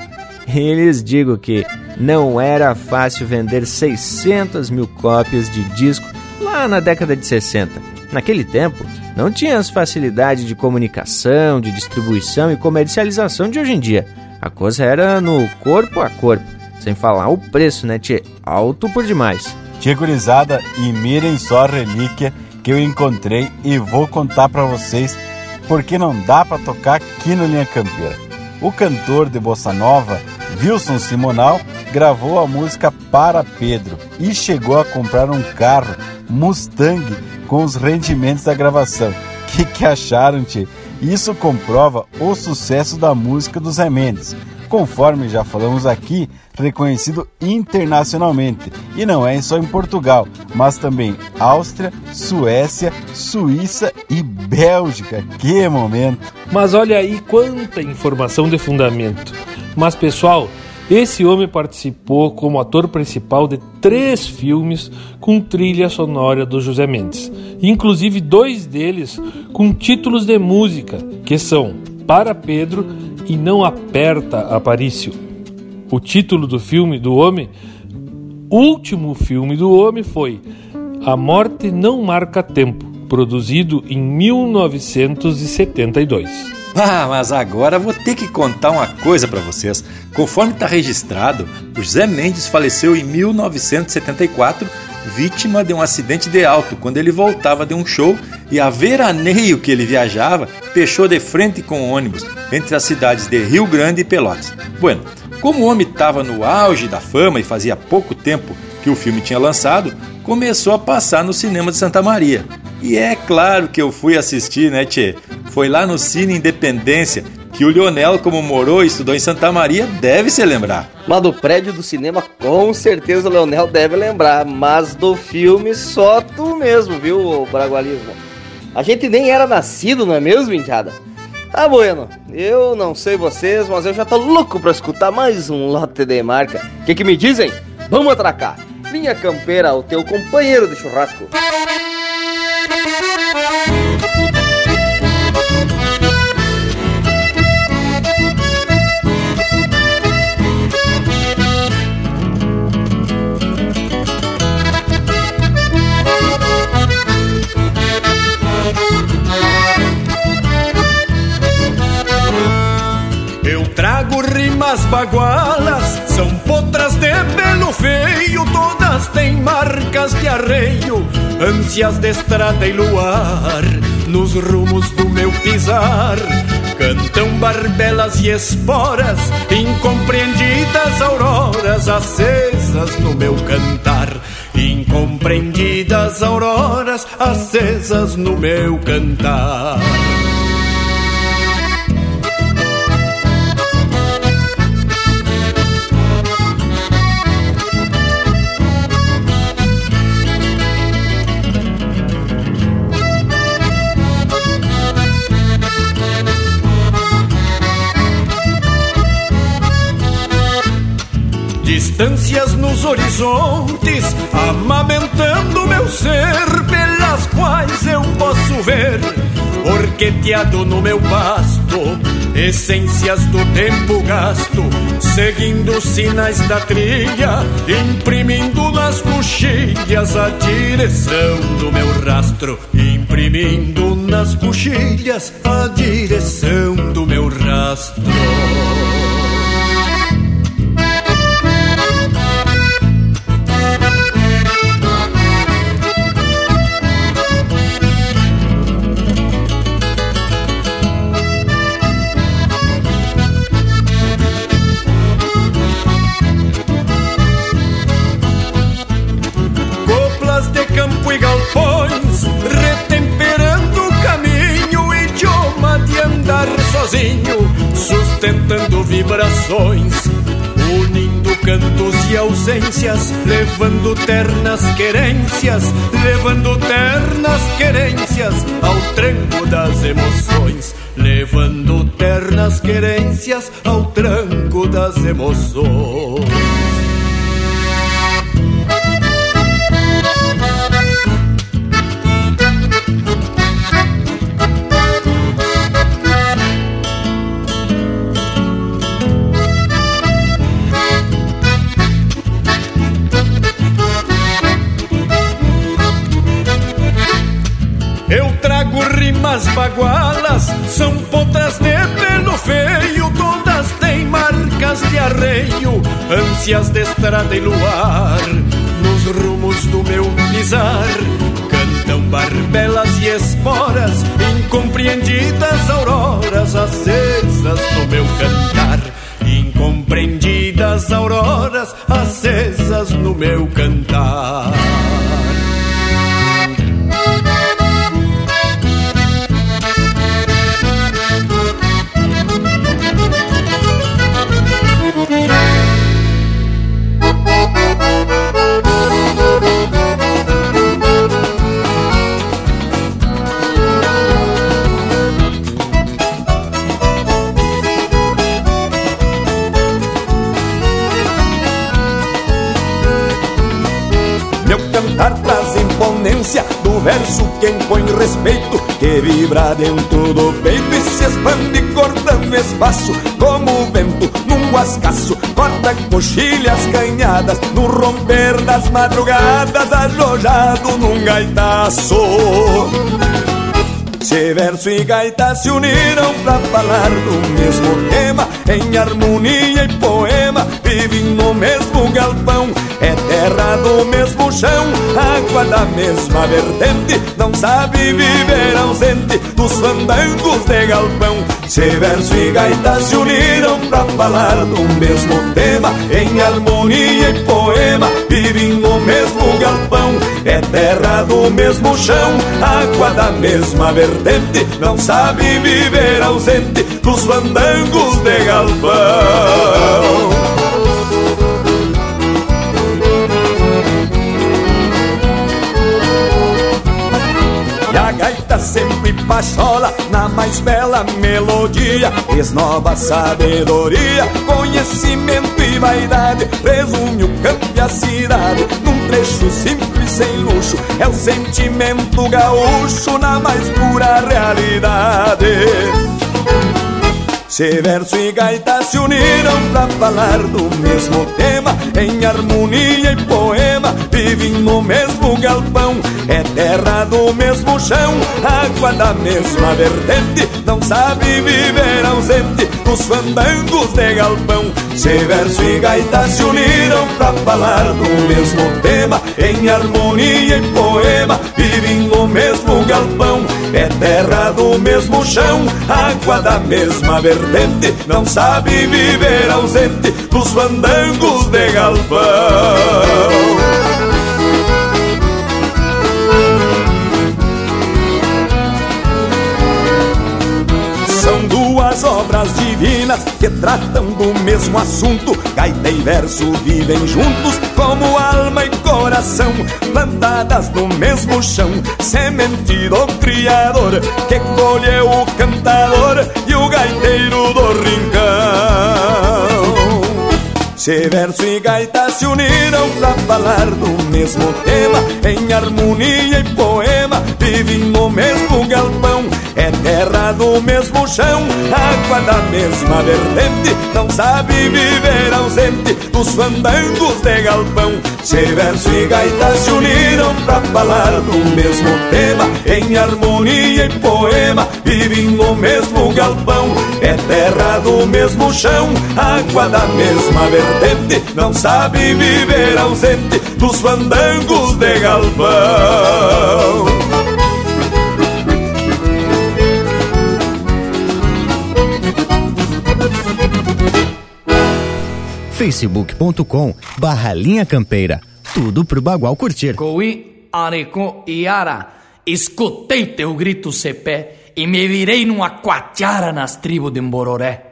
E lhes digo que não era fácil vender 600 mil cópias de disco lá na década de 60. Naquele tempo, não tinha as facilidades de comunicação, de distribuição e comercialização de hoje em dia. A coisa era no corpo a corpo. Sem falar o preço, né, tchê? Alto por demais. Tchê gurizada, e mirem só a relíquia que eu encontrei e vou contar para vocês porque não dá para tocar aqui no Linha Campeira. O cantor de bossa nova, Wilson Simonal, gravou a música Para Pedro e chegou a comprar um carro Mustang com os rendimentos da gravação. Que que acharam, tchê? Isso comprova o sucesso da música dos Remendes, conforme já falamos aqui, reconhecido internacionalmente. E não é só em Portugal, mas também Áustria, Suécia, Suíça e Bélgica. Que momento! Mas olha aí quanta informação de fundamento. Mas pessoal, esse homem participou como ator principal de três filmes com trilha sonora do José Mendes, inclusive dois deles com títulos de música, que são Para Pedro e Não Aperta Aparício. O título do filme do homem, último filme do homem foi A Morte Não Marca Tempo, produzido em 1972. Ah, mas agora vou ter que contar uma coisa para vocês. Conforme está registrado, o José Mendes faleceu em 1974, vítima de um acidente de auto, quando ele voltava de um show e a veraneio que ele viajava, fechou de frente com o ônibus entre as cidades de Rio Grande e Pelotas. Bueno, como o homem estava no auge da fama e fazia pouco tempo que o filme tinha lançado, começou a passar no cinema de Santa Maria. E é claro que eu fui assistir, né, Tchê? Foi lá no Cine Independência que o Lionel, como morou e estudou em Santa Maria, deve se lembrar. Mas do prédio do cinema, com certeza o Leonel deve lembrar. Mas do filme, só tu mesmo, viu, Bragualismo? A gente nem era nascido, não é mesmo, Indiada? Tá bueno, eu não sei vocês, mas eu já tô louco pra escutar mais um lote de marca. O que, que me dizem? Vamos atracar! Linha Campeira, o teu companheiro de churrasco. Rimas bagualas, são potras de pelo feio, todas têm marcas de arreio, ânsias de estrada e luar, nos rumos do meu pisar. Cantam barbelas e esporas, incompreendidas auroras acesas no meu cantar. Incompreendidas auroras acesas no meu cantar. Distâncias nos horizontes, amamentando meu ser, pelas quais eu posso ver, orqueteado no meu pasto, essências do tempo gasto, seguindo sinais da trilha, imprimindo nas coxilhas a direção do meu rastro, imprimindo nas coxilhas a direção do meu rastro. Vibrações. unindo cantos e ausências, levando ternas querências, levando ternas querências ao tranco das emoções, levando ternas querências ao tranco das emoções. Ânsias de estrada e luar. Nos rumos do meu pisar, cantam barbelas e esporas, incompreendidas auroras acesas no meu cantar. Incompreendidas auroras acesas no meu cantar. Dentro do peito e se expande cortando espaço, como o vento num guascaço, corta coxilhas canhadas, no romper das madrugadas, arrojado num gaitaço. Se verso e gaita se uniram pra falar do mesmo tema, em harmonia e poema, vivem no mesmo galpão. É terra do mesmo chão, água da mesma vertente, não sabe viver ausente dos fandangos de galpão. Se verso e gaita se uniram pra falar do mesmo tema, em harmonia e poema, vivem no mesmo galpão. É terra do mesmo chão, água da mesma vertente, não sabe viver ausente dos fandangos de galpão. Sempre pachola na mais bela melodia. Esnova sabedoria, conhecimento e vaidade. Resume o campo e a cidade num trecho simples sem luxo. É o sentimento gaúcho na mais pura realidade se verso e gaita se uniram pra falar do mesmo tema Em harmonia e poema vivem no mesmo galpão É terra do mesmo chão, água da mesma vertente Não sabe viver ausente dos fandangos de galpão. Se verso e gaita se uniram pra falar do mesmo tema Em harmonia e poema vivem no mesmo galpão É terra do mesmo chão, água da mesma vertente Não sabe viver ausente dos fandangos de galpão divinas que tratam do mesmo assunto. Gaita e verso vivem juntos como alma e coração, plantadas no mesmo chão. Semente do Criador que colheu o cantador e o gaiteiro do rincão. Se verso e gaita se uniram pra falar do mesmo tema, em harmonia e poema, vivem no mesmo galpão. É terra do mesmo chão, água da mesma vertente, não sabe viver ausente dos fandangos de galpão. Se verso e gaita se uniram pra falar do mesmo tema, em harmonia e poema, vivem no mesmo galpão. É terra do mesmo chão, água da mesma vertente, não sabe viver ausente dos fandangos de galpão. facebook.com barra linha campeira. Tudo pro Bagual curtir. Coí, Arecô e Ara, escutei teu grito cepé e me virei numa quatiara nas tribos de Mbororé.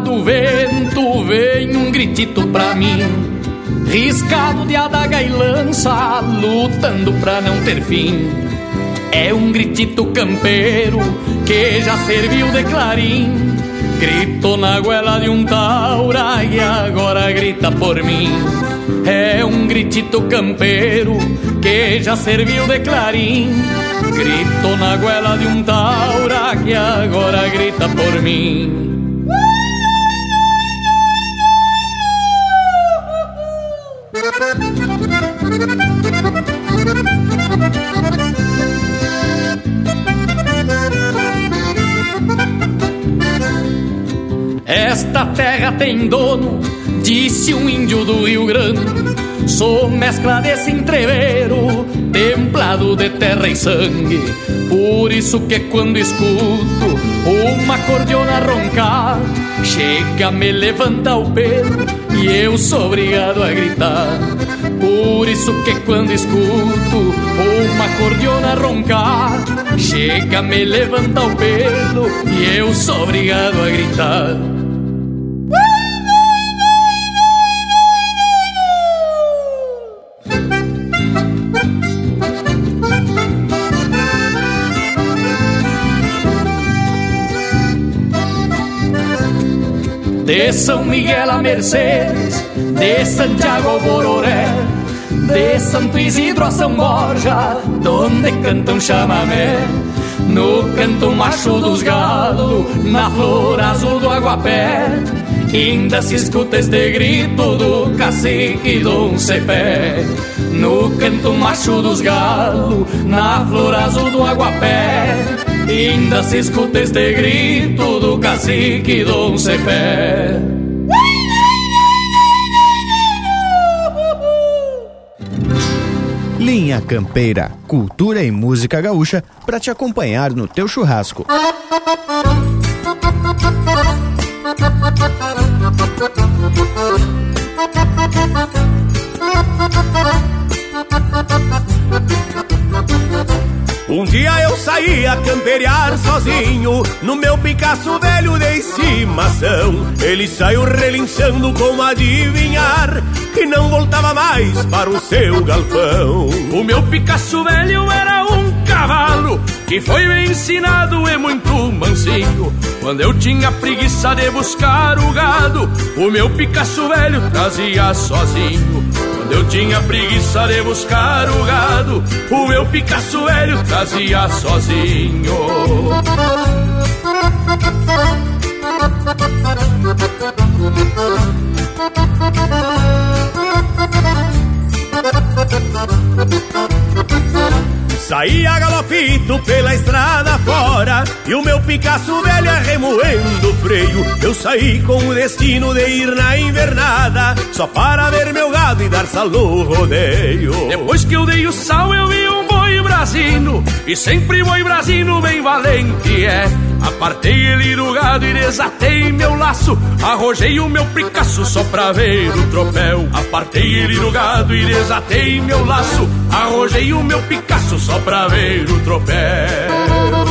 Do vento vem um gritito pra mim. Riscado de adaga e lança, lutando pra não ter fim. É um gritito campeiro que já serviu de clarim. Grito na goela de um taura e agora grita por mim. É um gritito campeiro que já serviu de clarim. Grito na goela de um taura que agora grita por mim Esta terra tem dono, disse um índio do Rio Grande. Sou mescla desse entreveiro, templado de terra e sangue. Por isso que quando escuto uma cordiona roncar, chega, me levanta o pelo e eu sou obrigado a gritar. Por isso que quando escuto uma cordiona roncar, chega, me levanta o pelo e eu sou obrigado a gritar. De São Miguel a Mercedes, de Santiago a Bororé, de Santo Isidro a São Borja, donde cantam chamamé. No canto macho dos galos, na flor azul do aguapé, ainda se escuta este grito do cacique Dom Cepé. No canto macho dos galos, na flor azul do aguapé, Ainda se escuta este grito do cacique Dom Cepé Linha Campeira, cultura e música gaúcha para te acompanhar no teu churrasco. Um dia eu saí a camperear sozinho No meu Picasso velho de estimação. Ele saiu relinchando como adivinhar Que não voltava mais para o seu galpão. O meu Picasso velho era um cavalo Que foi bem ensinado e muito mansinho. Quando eu tinha preguiça de buscar o gado O meu Picasso velho trazia sozinho eu tinha preguiça de buscar o gado, o meu Picasso velho trazia sozinho. Saía galopito pela estrada fora E o meu Picasso velho remoendo o freio. Eu saí com o destino de ir na invernada Só para ver meu gado e dar sal no rodeio. Depois que eu dei o sal eu vi um boi brasino E sempre boi brasino bem valente é Apartei ele do gado e desatei meu laço. Arrojei o meu Picasso só pra ver o tropel. Apartei ele do gado e desatei meu laço. Arrojei o meu Picasso só pra ver o tropel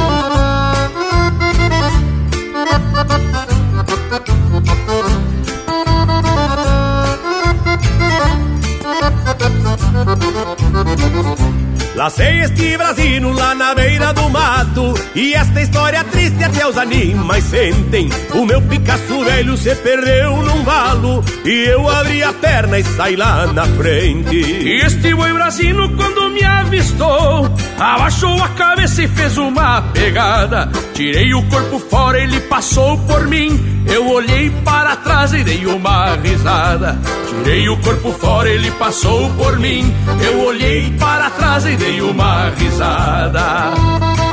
Lacei este brasino lá na beira do mato. E esta história triste até os animais sentem. O meu Picasso velho se perdeu num valo. E eu abri a perna e saí lá na frente. Este boi brasino quando me avistou Abaixou a cabeça e fez uma pegada Tirei o corpo fora, ele passou por mim eu olhei para trás e dei uma risada. Tirei o corpo fora, ele passou por mim. Eu olhei para trás e dei uma risada.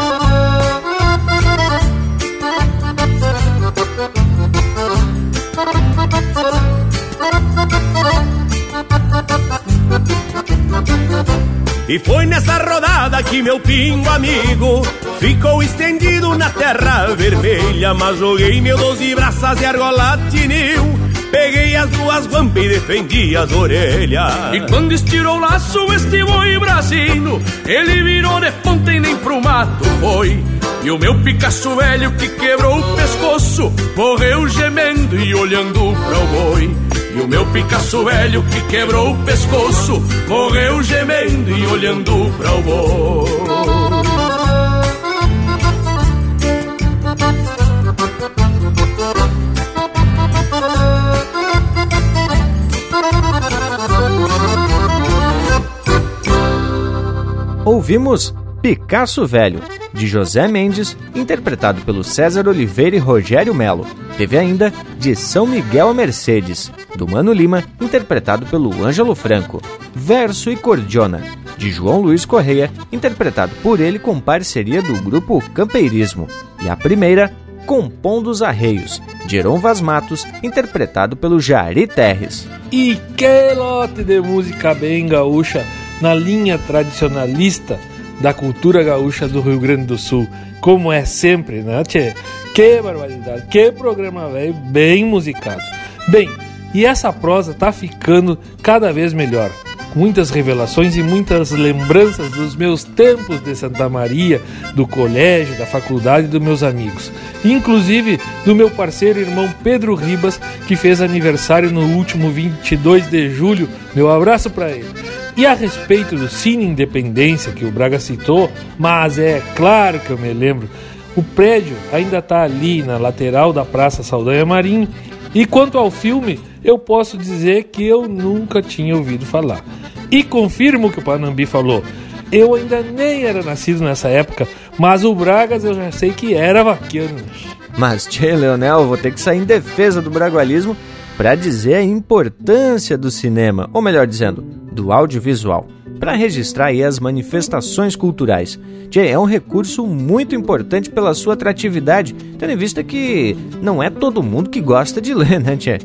E foi nessa rodada que meu pingo amigo ficou estendido na terra vermelha. Mas joguei meu doze braças e argola tinil. Peguei as duas guampas e defendi as orelhas. E quando estirou o laço este boi brasino, ele virou de ponta e nem pro mato foi. E o meu Picasso velho que quebrou o pescoço, morreu gemendo olhando para o boi. E o meu Picasso velho que quebrou o pescoço morreu gemendo e olhando para o boi. Ouvimos Picasso Velho, de José Mendes, interpretado pelo César Oliveira e Rogério Melo. Teve ainda De São Miguel a Mercedes, do Mano Lima, interpretado pelo Ângelo Franco. Verso e Cordiona, de João Luiz Correia, interpretado por ele com parceria do grupo Campeirismo. E a primeira, Compondo os Arreios, de Heron Vaz Matos, interpretado pelo Jari Terres. E que lote de música bem gaúcha na linha tradicionalista da cultura gaúcha do Rio Grande do Sul, como é sempre, né, tchê? Que barbaridade, que programa velho, bem musicado. Bem, e essa prosa tá ficando cada vez melhor. Muitas revelações e muitas lembranças dos meus tempos de Santa Maria, do colégio, da faculdade e dos meus amigos. Inclusive do meu parceiro e irmão Pedro Ribas, que fez aniversário no último 22 de julho. Meu abraço para ele. E a respeito do Cine Independência que o Braga citou, mas é claro que eu me lembro, o prédio ainda está ali na lateral da Praça Saldanha Marinho. E quanto ao filme, eu posso dizer que eu nunca tinha ouvido falar. E confirmo o que o Panambi falou. Eu ainda nem era nascido nessa época, mas o Bragas eu já sei que era vaquiano. Mas, tchê, Leonel, vou ter que sair em defesa do bragualismo para dizer a importância do cinema, ou melhor dizendo, do audiovisual, para registrar as manifestações culturais. Tchê, é um recurso muito importante pela sua atratividade, tendo em vista que não é todo mundo que gosta de ler, né, Tchê?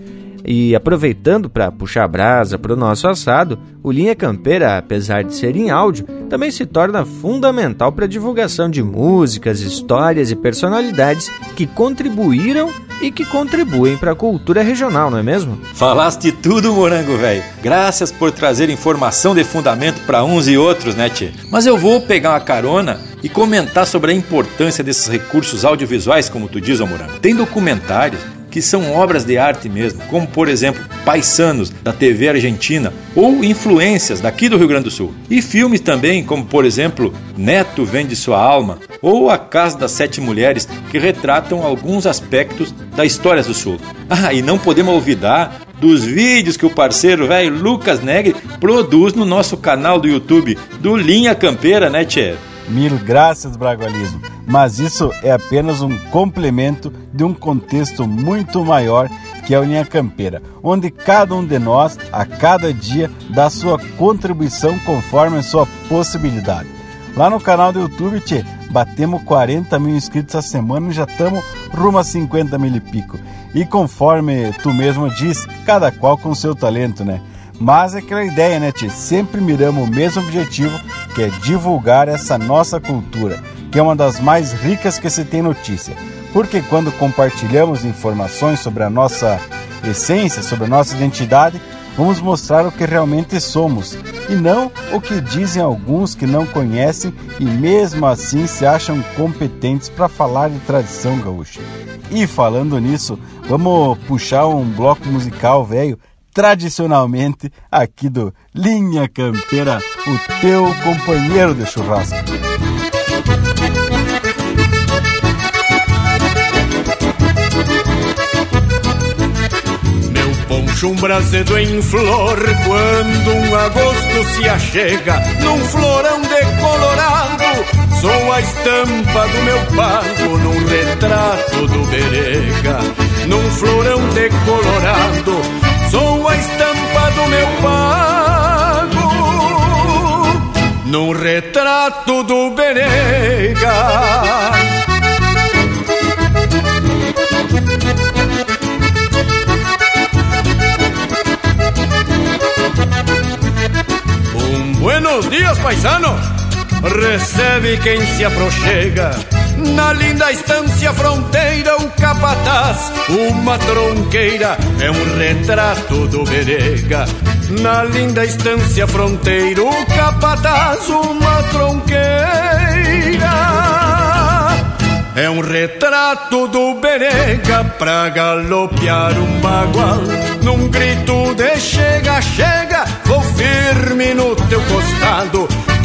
E aproveitando para puxar a brasa para o nosso assado, o Linha Campeira, apesar de ser em áudio, também se torna fundamental para a divulgação de músicas, histórias e personalidades que contribuíram e que contribuem para a cultura regional, não é mesmo? Falaste tudo, morango velho. Graças por trazer informação de fundamento para uns e outros, né, tchê? Mas eu vou pegar uma carona e comentar sobre a importância desses recursos audiovisuais, como tu diz, ô morango. Tem documentários que são obras de arte mesmo, como por exemplo Paisanos da TV argentina ou influências daqui do Rio Grande do Sul. E filmes também, como por exemplo Neto Vende Sua Alma ou A Casa das Sete Mulheres, que retratam alguns aspectos da história do Sul. Ah, e não podemos olvidar dos vídeos que o parceiro velho Lucas Negri produz no nosso canal do YouTube do Linha Campeira, né, Tchê? Mil graças, Bragualismo. Mas isso é apenas um complemento de um contexto muito maior que é a Linha Campeira, onde cada um de nós, a cada dia, dá sua contribuição conforme a sua possibilidade. Lá no canal do YouTube, tchê, batemos 40 mil inscritos a semana e já estamos rumo a 50 mil e pico. E conforme tu mesmo diz, cada qual com seu talento, né? Mas é aquela ideia, né, Tchê? Sempre miramos o mesmo objetivo, que é divulgar essa nossa cultura, que é uma das mais ricas que se tem notícia. Porque quando compartilhamos informações sobre a nossa essência, sobre a nossa identidade, vamos mostrar o que realmente somos e não o que dizem alguns que não conhecem e mesmo assim se acham competentes para falar de tradição gaúcha. E falando nisso, vamos puxar um bloco musical velho tradicionalmente aqui do Linha Campeira, o teu companheiro de churrasco. Meu poncho um brasedo em flor quando um agosto se achega num florão decolorado. Sou a estampa do meu pago num retrato do berega, num florão decolorado Sou a estampa do meu pago Num retrato do Benega Um buenos dias, paisano Recebe quem se aproxega na linda estância fronteira, o capataz, uma tronqueira, é um retrato do Berega. Na linda estância fronteira, o capataz, uma tronqueira, É um retrato do Berega pra galopear um bagual. Num grito de chega, chega, vou firme no teu costado.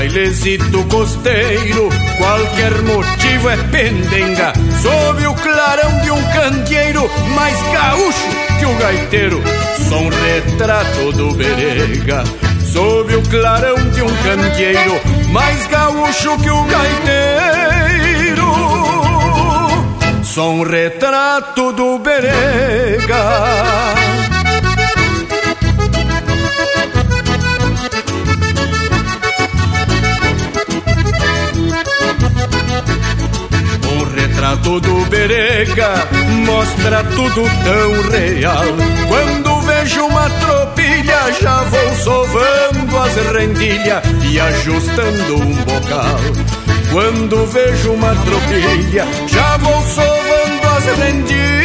Bailezito costeiro, qualquer motivo é pendenga. Sob o clarão de um candeeiro, mais gaúcho que o gaiteiro. Sou um retrato do berega. Sob o clarão de um candeeiro, mais gaúcho que o gaiteiro. Sou um retrato do berega. Retrato do Berega mostra tudo tão real. Quando vejo uma tropilha, já vou sovando as rendilhas e ajustando um bocal. Quando vejo uma tropilha, já vou sovando as rendilhas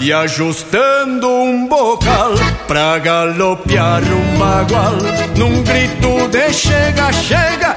e ajustando um bocal pra galopear um bagual. Num grito de chega, chega,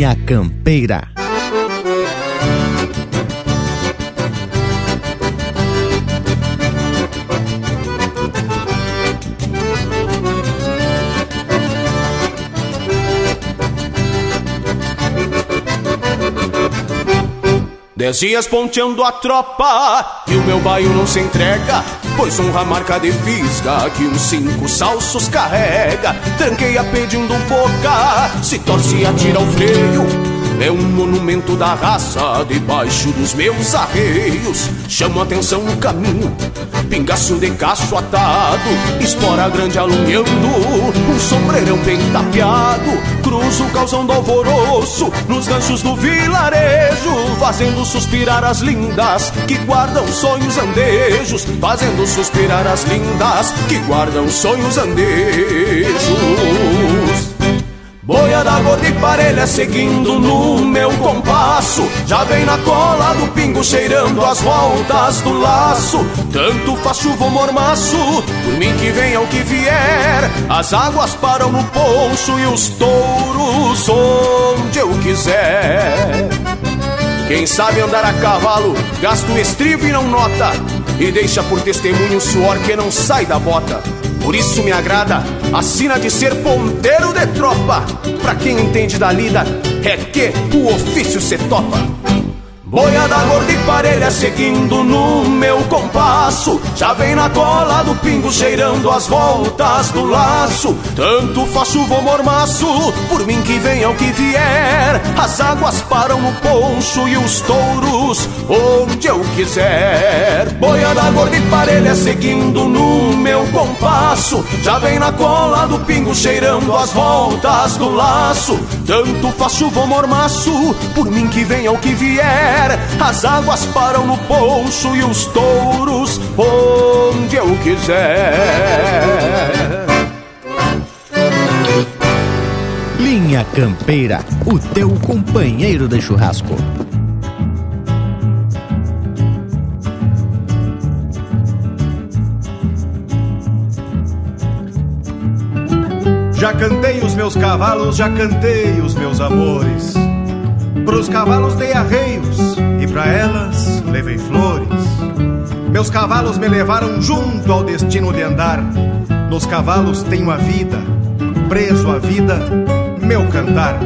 Linha Campeira. Dez dias ponteando a tropa e o meu baio não se entrega. Pois honra a marca de fisga que uns cinco salsos carrega. Tranqueia pedindo boca, se torce e atira o freio. É um monumento da raça debaixo dos meus arreios. Chamo atenção no caminho, pingaço de cacho atado, espora grande alumiando, um sombreirão bem tapeado. Cruzo causando alvoroço nos ganchos do vilarejo, fazendo suspirar as lindas que guardam sonhos andejos, fazendo suspirar as lindas que guardam sonhos andejos. Boia da gorda e parelha seguindo no meu compasso. Já vem na cola do pingo cheirando as voltas do laço. Tanto faz chuva ou mormaço, por mim que venha o que vier. As águas param no poncho e os touros onde eu quiser. Quem sabe andar a cavalo, gasta o estribo e não nota. E deixa por testemunho o suor que não sai da bota por isso me agrada a sina de ser ponteiro de tropa. Pra quem entende da lida, é que o ofício se topa. Boiada gorda e parelha seguindo no meu compasso. Já vem na cola do pingo cheirando as voltas do laço. Tanto faz chuva ou mormaço, por mim que venha o que vier. As águas param no poncho e os touros onde eu quiser. Boiada gorda e parelha seguindo no meu compasso. Já vem na cola do pingo cheirando as voltas do laço. Tanto faz chuva ou mormaço, por mim que venha o que vier as águas param no poncho e os touros onde eu quiser. Linha Campeira, o teu companheiro de churrasco. Já cantei os meus cavalos, já cantei os meus amores. Pros cavalos dei arreios pra elas levei flores. Meus cavalos me levaram junto ao destino de andar. Nos cavalos tenho a vida, preso a vida, meu cantar.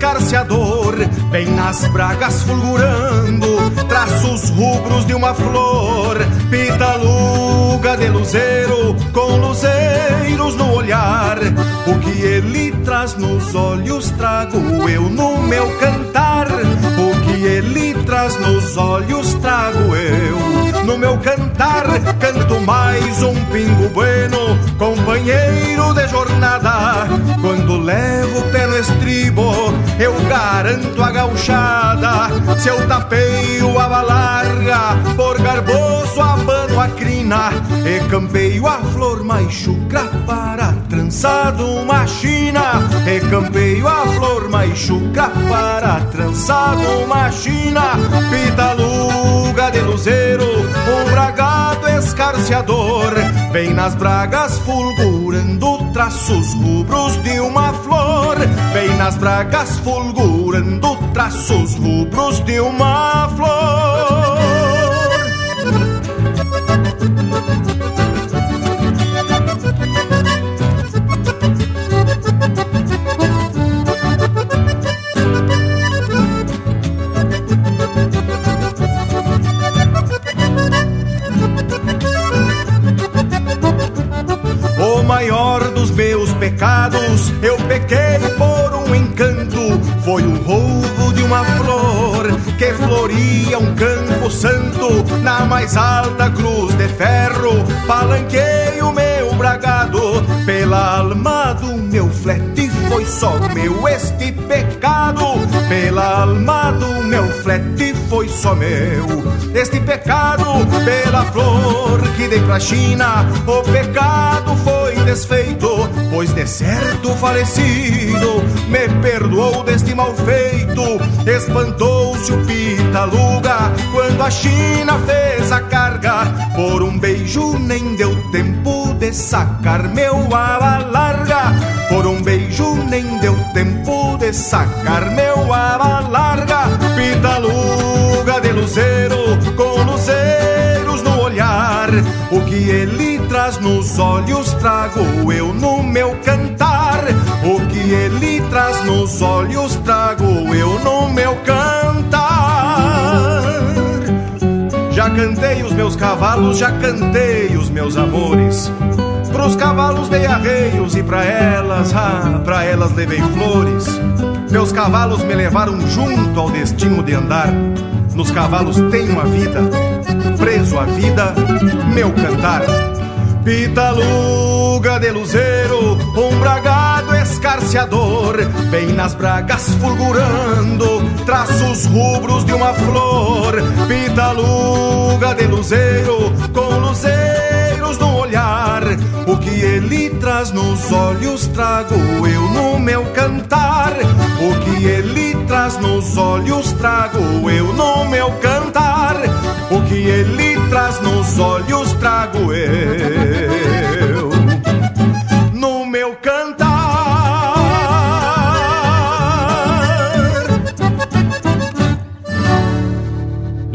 Bragado escarciador, bem nas bragas fulgurando, traços rubros de uma flor, pitaluga de luzeiro, com luzeiros no olhar, o que ele traz nos olhos trago eu no meu cantar, o que traz nos olhos trago eu no meu cantar, canto mais um pingo bueno, companheiro de jornada. Quando levo o pé no estribo, eu garanto a gauchada. Se eu tapeio a larga, por garboso abano a crina, e campeio a flor mais chucra para trançado uma china. E campeio a flor mais chucra para trançado uma china. Pitaluga de luzeiro, um bragado escarciador, bem nas bragas fulgurando traços rubros de uma flor, bem nas bragas fulgurando traços rubros de uma flor. Foi o roubo de uma flor que floria um campo santo. Na mais alta cruz de ferro, palanquei o meu bragado. Pela alma do meu flete, foi só meu este pecado. Pela alma do meu flete, foi só meu este pecado. Pela flor que dei pra China, o pecado desfeito, pois de certo falecido me perdoou deste mal feito. Espantou-se o Pitaluga quando a China fez a carga. Por um beijo nem deu tempo de sacar meu aba larga. Por um beijo nem deu tempo de sacar meu aba larga. Pitaluga de luzeiro com luzeiros no olhar. O que ele nos olhos trago eu no meu cantar. O que ele traz nos olhos trago eu no meu cantar. Já cantei os meus cavalos, já cantei os meus amores. Pros cavalos dei arreios e pra elas, ah, pra elas levei flores. Meus cavalos me levaram junto ao destino de andar. Nos cavalos tenho a vida, preso a vida, meu cantar. Pitaluga de luzeiro, um bragado escarciador, bem nas bragas fulgurando, traços rubros de uma flor. Pitaluga de luzeiro, com luzeiros no olhar, o que ele traz nos olhos trago eu no meu cantar. O que ele traz nos olhos trago eu no meu cantar. O que ele traz nos olhos trago eu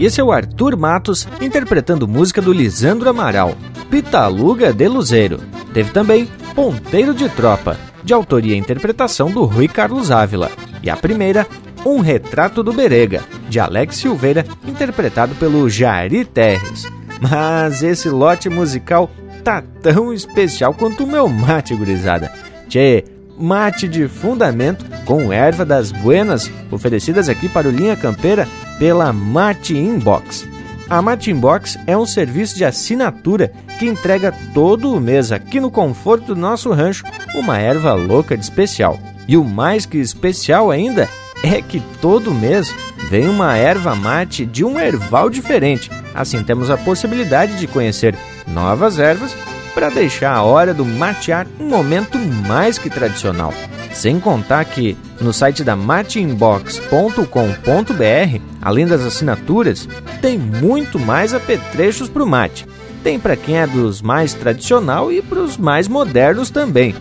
Esse é o Arthur Matos interpretando música do Lisandro Amaral, Pitaluga de Luzeiro. Teve também Ponteiro de Tropa, de autoria e interpretação do Rui Carlos Ávila. E a primeira, Um Retrato do Berega, de Alex Silveira, interpretado pelo Jari Terres. Mas esse lote musical tá tão especial quanto o meu mate, gurizada. Tchê, mate de fundamento com erva das buenas, oferecidas aqui para o Linha Campeira pela Mate Inbox. A Mate Inbox é um serviço de assinatura que entrega todo o mês aqui no conforto do nosso rancho uma erva louca de especial. E o mais que especial ainda é que todo mês vem uma erva mate de um erval diferente. Assim temos a possibilidade de conhecer novas ervas para deixar a hora do matear um momento mais que tradicional. Sem contar que no site da mateinbox.com.br, além das assinaturas, tem muito mais apetrechos para o mate. Tem para quem é dos mais tradicional e para os mais modernos também.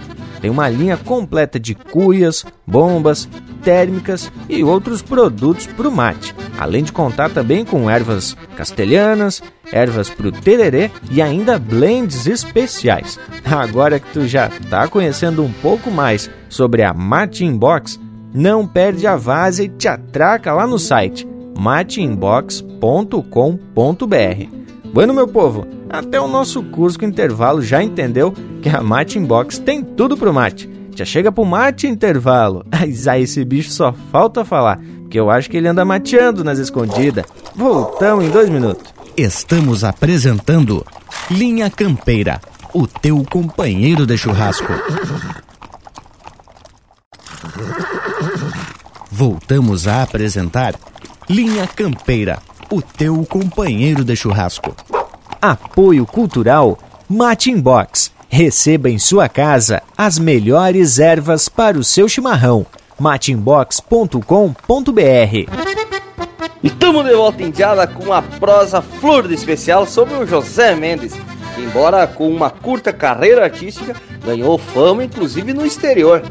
Tem uma linha completa de cuias, bombas, térmicas e outros produtos para o mate, além de contar também com ervas castelhanas, ervas para o tererê e ainda blends especiais. Agora que tu já está conhecendo um pouco mais sobre a Mate Inbox, não perde a vaza e te atraca lá no site mateinbox.com.br. Bueno, meu povo, até o nosso curso com intervalo já entendeu que a Mate Inbox tem tudo pro mate já chega pro mate intervalo. (laughs) Mas aí esse bicho só falta falar, porque eu acho que ele anda mateando nas escondidas. Voltamos em dois minutos. Estamos apresentando Linha Campeira, o teu companheiro de churrasco. Voltamos a apresentar Linha Campeira, o teu companheiro de churrasco. Apoio Cultural Mate Box Receba em sua casa as melhores ervas para o seu chimarrão. matinbox.com.br Estamos de volta indiada com a prosa flor de especial sobre o José Mendes, que, embora com uma curta carreira artística, ganhou fama inclusive no exterior.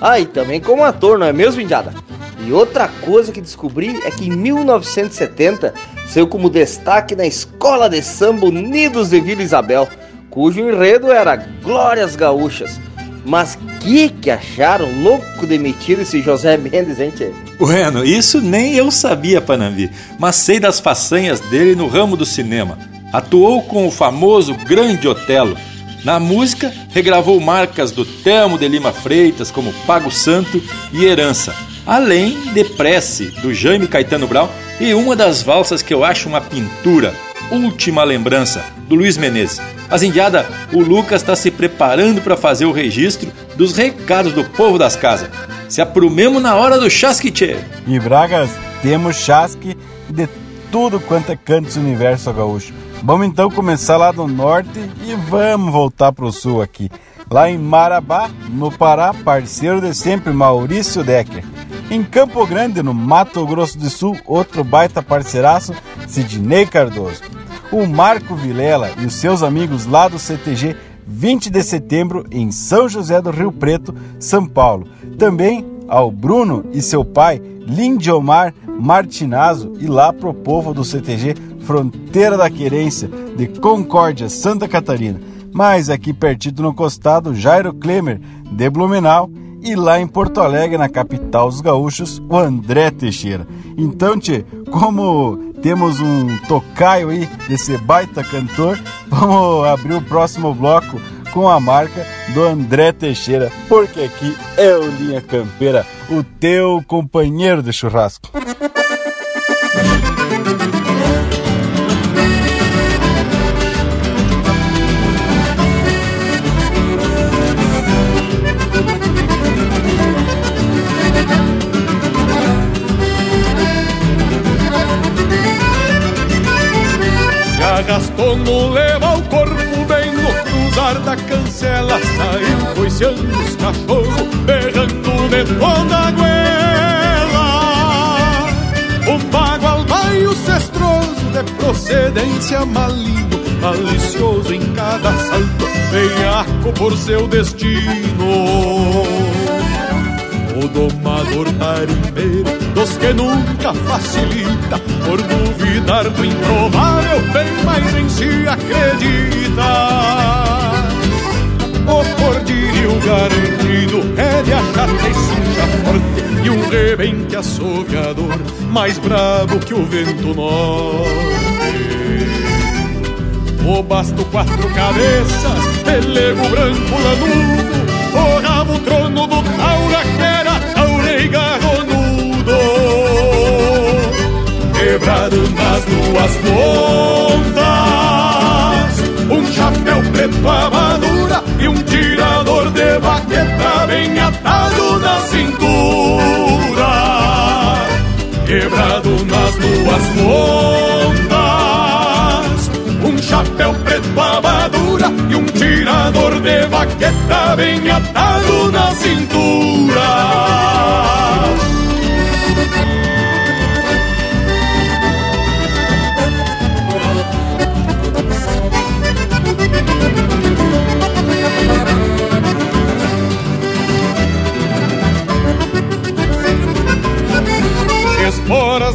Ah, e também como ator, não é mesmo, Indiada? E outra coisa que descobri é que em 1970 saiu como destaque na Escola de Samba Unidos de Vila Isabel cujo enredo era Glórias Gaúchas. Mas que que acharam louco demitido esse José Mendes, hein, tchê? Bueno, isso nem eu sabia, Panambi, mas sei das façanhas dele no ramo do cinema. Atuou com o famoso Grande Otelo. Na música, regravou marcas do Telmo de Lima Freitas, como Pago Santo e Herança, além de Prece, do Jaime Caetano Brau, e uma das valsas que eu acho uma pintura, Última Lembrança, do Luiz Menezes. Mas, Indiada, o Lucas está se preparando para fazer o registro dos recados do povo das casas. Se aprumemos na hora do chasque, tchê. E Bragas, temos chasque de tudo quanto é canto do universo gaúcho. Vamos então começar lá do norte e vamos voltar para o sul aqui. Lá em Marabá, no Pará, parceiro de sempre, Maurício Decker. Em Campo Grande, no Mato Grosso do Sul, outro baita parceiraço, Sidney Cardoso. O Marco Vilela e os seus amigos lá do CTG 20 de setembro em São José do Rio Preto, São Paulo. Também ao Bruno e seu pai, Lindiomar Martinazzo, e lá pro povo do CTG Fronteira da Querência, de Concórdia, Santa Catarina. Mas aqui pertinho no costado, Jairo Klemer, de Blumenau, e lá em Porto Alegre, na capital dos gaúchos, o André Teixeira. Então, tchê, como temos um tocaio aí desse baita cantor, vamos abrir o próximo bloco com a marca do André Teixeira, porque aqui é o Linha Campeira, o teu companheiro de churrasco. Gastono leva o corpo bem no cruzar da cancela Saiu coiceando os cachorros, berrando de toda a goela O pago baio cestroso de procedência maligno Malicioso em cada salto, veiaco por seu destino o domador tarimbeiro dos que nunca facilita Por duvidar do improvável, bem mais em si acredita. O cordilho garantido é de achar que cincha forte E um rebente assoviador mais bravo que o vento norte. O basto quatro cabeças, pelego branco lanudo Forrava o trono do taura Quebrado nas duas pontas Um chapéu preto amadura E um tirador de baqueta bem atado na cintura Quebrado tuas contas. Um chapéu preto abadura e um tirador de vaqueta bem atado na cintura.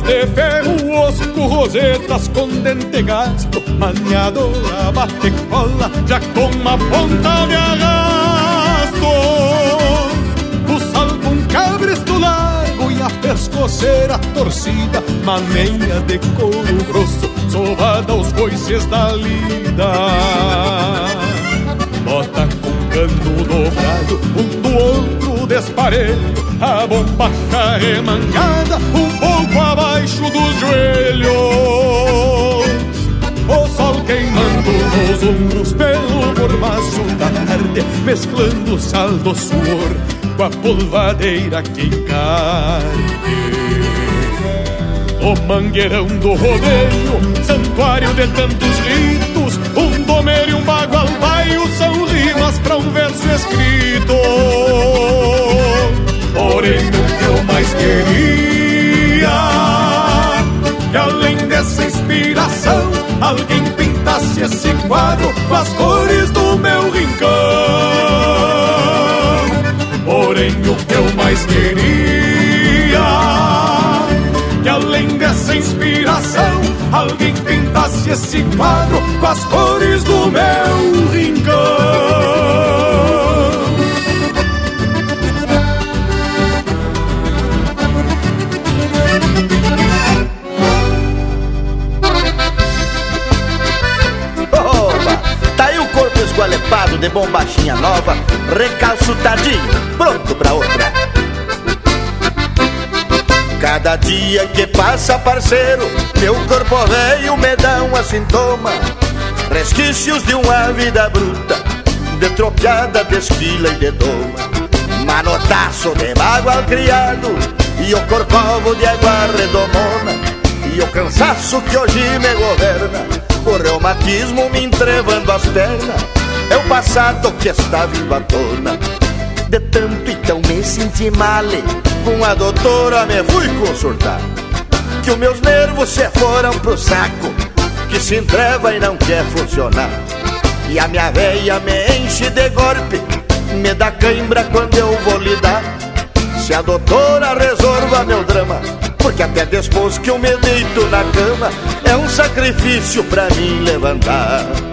De ferro, osco, rosetas com dente gasto, maniadora, bate cola, já com uma ponta de arrasto. O salvo um cabresto largo e a pescoceira torcida, maneira de couro grosso, sovada aos coices da lida. Bota com cano dobrado, um do outro desparelho, a bombacha remangada, um pouco abaixo dos joelhos. O sol queimando nos ombros pelo mormaço da tarde, mesclando o sal do suor com a polvadeira que encarne. O mangueirão do rodeio, santuário de tantos ritos, um domer e um bagual são rimas para um verso escrito. Porém, o que eu mais queria, que além dessa inspiração, alguém pintasse esse quadro com as cores do meu rincão. Porém, o que eu mais queria, que além dessa inspiração, alguém pintasse esse quadro com as cores do meu rincão. Esgualepado de bombachinha nova, recalçutadinho, pronto pra outra. Cada dia que passa, parceiro, meu corpo velho me dá um sintoma. Resquícios de uma vida bruta, de tropiada, de esquila e de doma. Manotaço de mágoa criado, e o corcovo de água redomona. E o cansaço que hoje me governa, o reumatismo me entrevando as pernas é o passado que está vindo à tona. De tanto então me senti male, com a doutora me fui consultar. Que os meus nervos se foram pro saco, que se entreva e não quer funcionar. E a minha veia me enche de golpe, me dá cãibra quando eu vou lidar. Se a doutora resolva meu drama, porque até depois que eu me deito na cama, é um sacrifício pra mim levantar.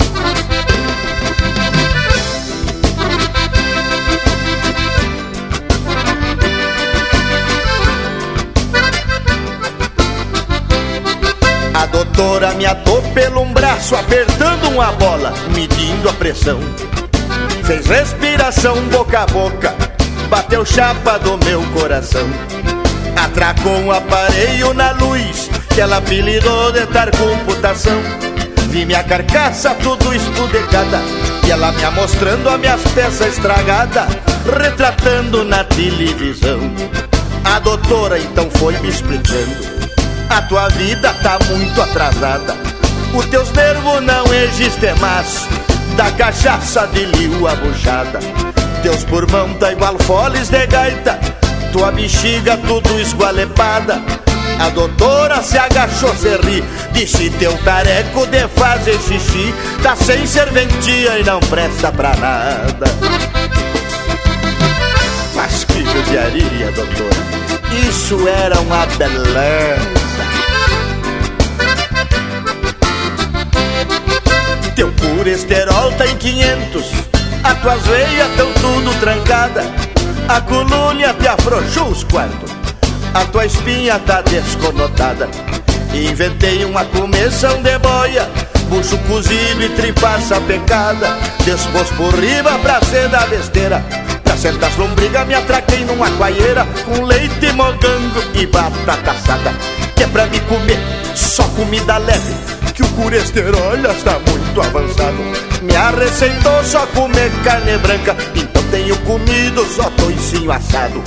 Doutora me atou pelo um braço, apertando uma bola, medindo a pressão. Fez respiração boca a boca, bateu chapa do meu coração. Atracou um aparelho na luz, que ela apelidou de tar computação. Vi minha carcaça tudo estudecada, e ela me mostrando as minhas peças estragadas, retratando na televisão. A doutora então foi me explicando a tua vida tá muito atrasada. Os teus nervos não existem mais. Da cachaça de liu a buchada. Teus pulmão tá igual foles de gaita. Tua bexiga tudo esgualepada. A doutora se agachou, se ri Disse teu tareco de fazer xixi Tá sem serventia e não presta pra nada Mas que judiaria, doutora Isso era uma beleza Teu colesterol tá em 500 As tuas veias tão tudo trancada. A colônia te afrouxou os quartos A tua espinha tá desconotada. Inventei uma comissão de boia Bucho cozido e tripaça pecada. Despôs por riba pra ser da besteira. Pra sentar as lombrigas me atraquei numa coaieira Com leite, mogango e batata assada. Que é pra me comer só comida leve que o colesterol já está muito avançado. Me receitou só comer carne branca, então tenho comido só toicinho assado.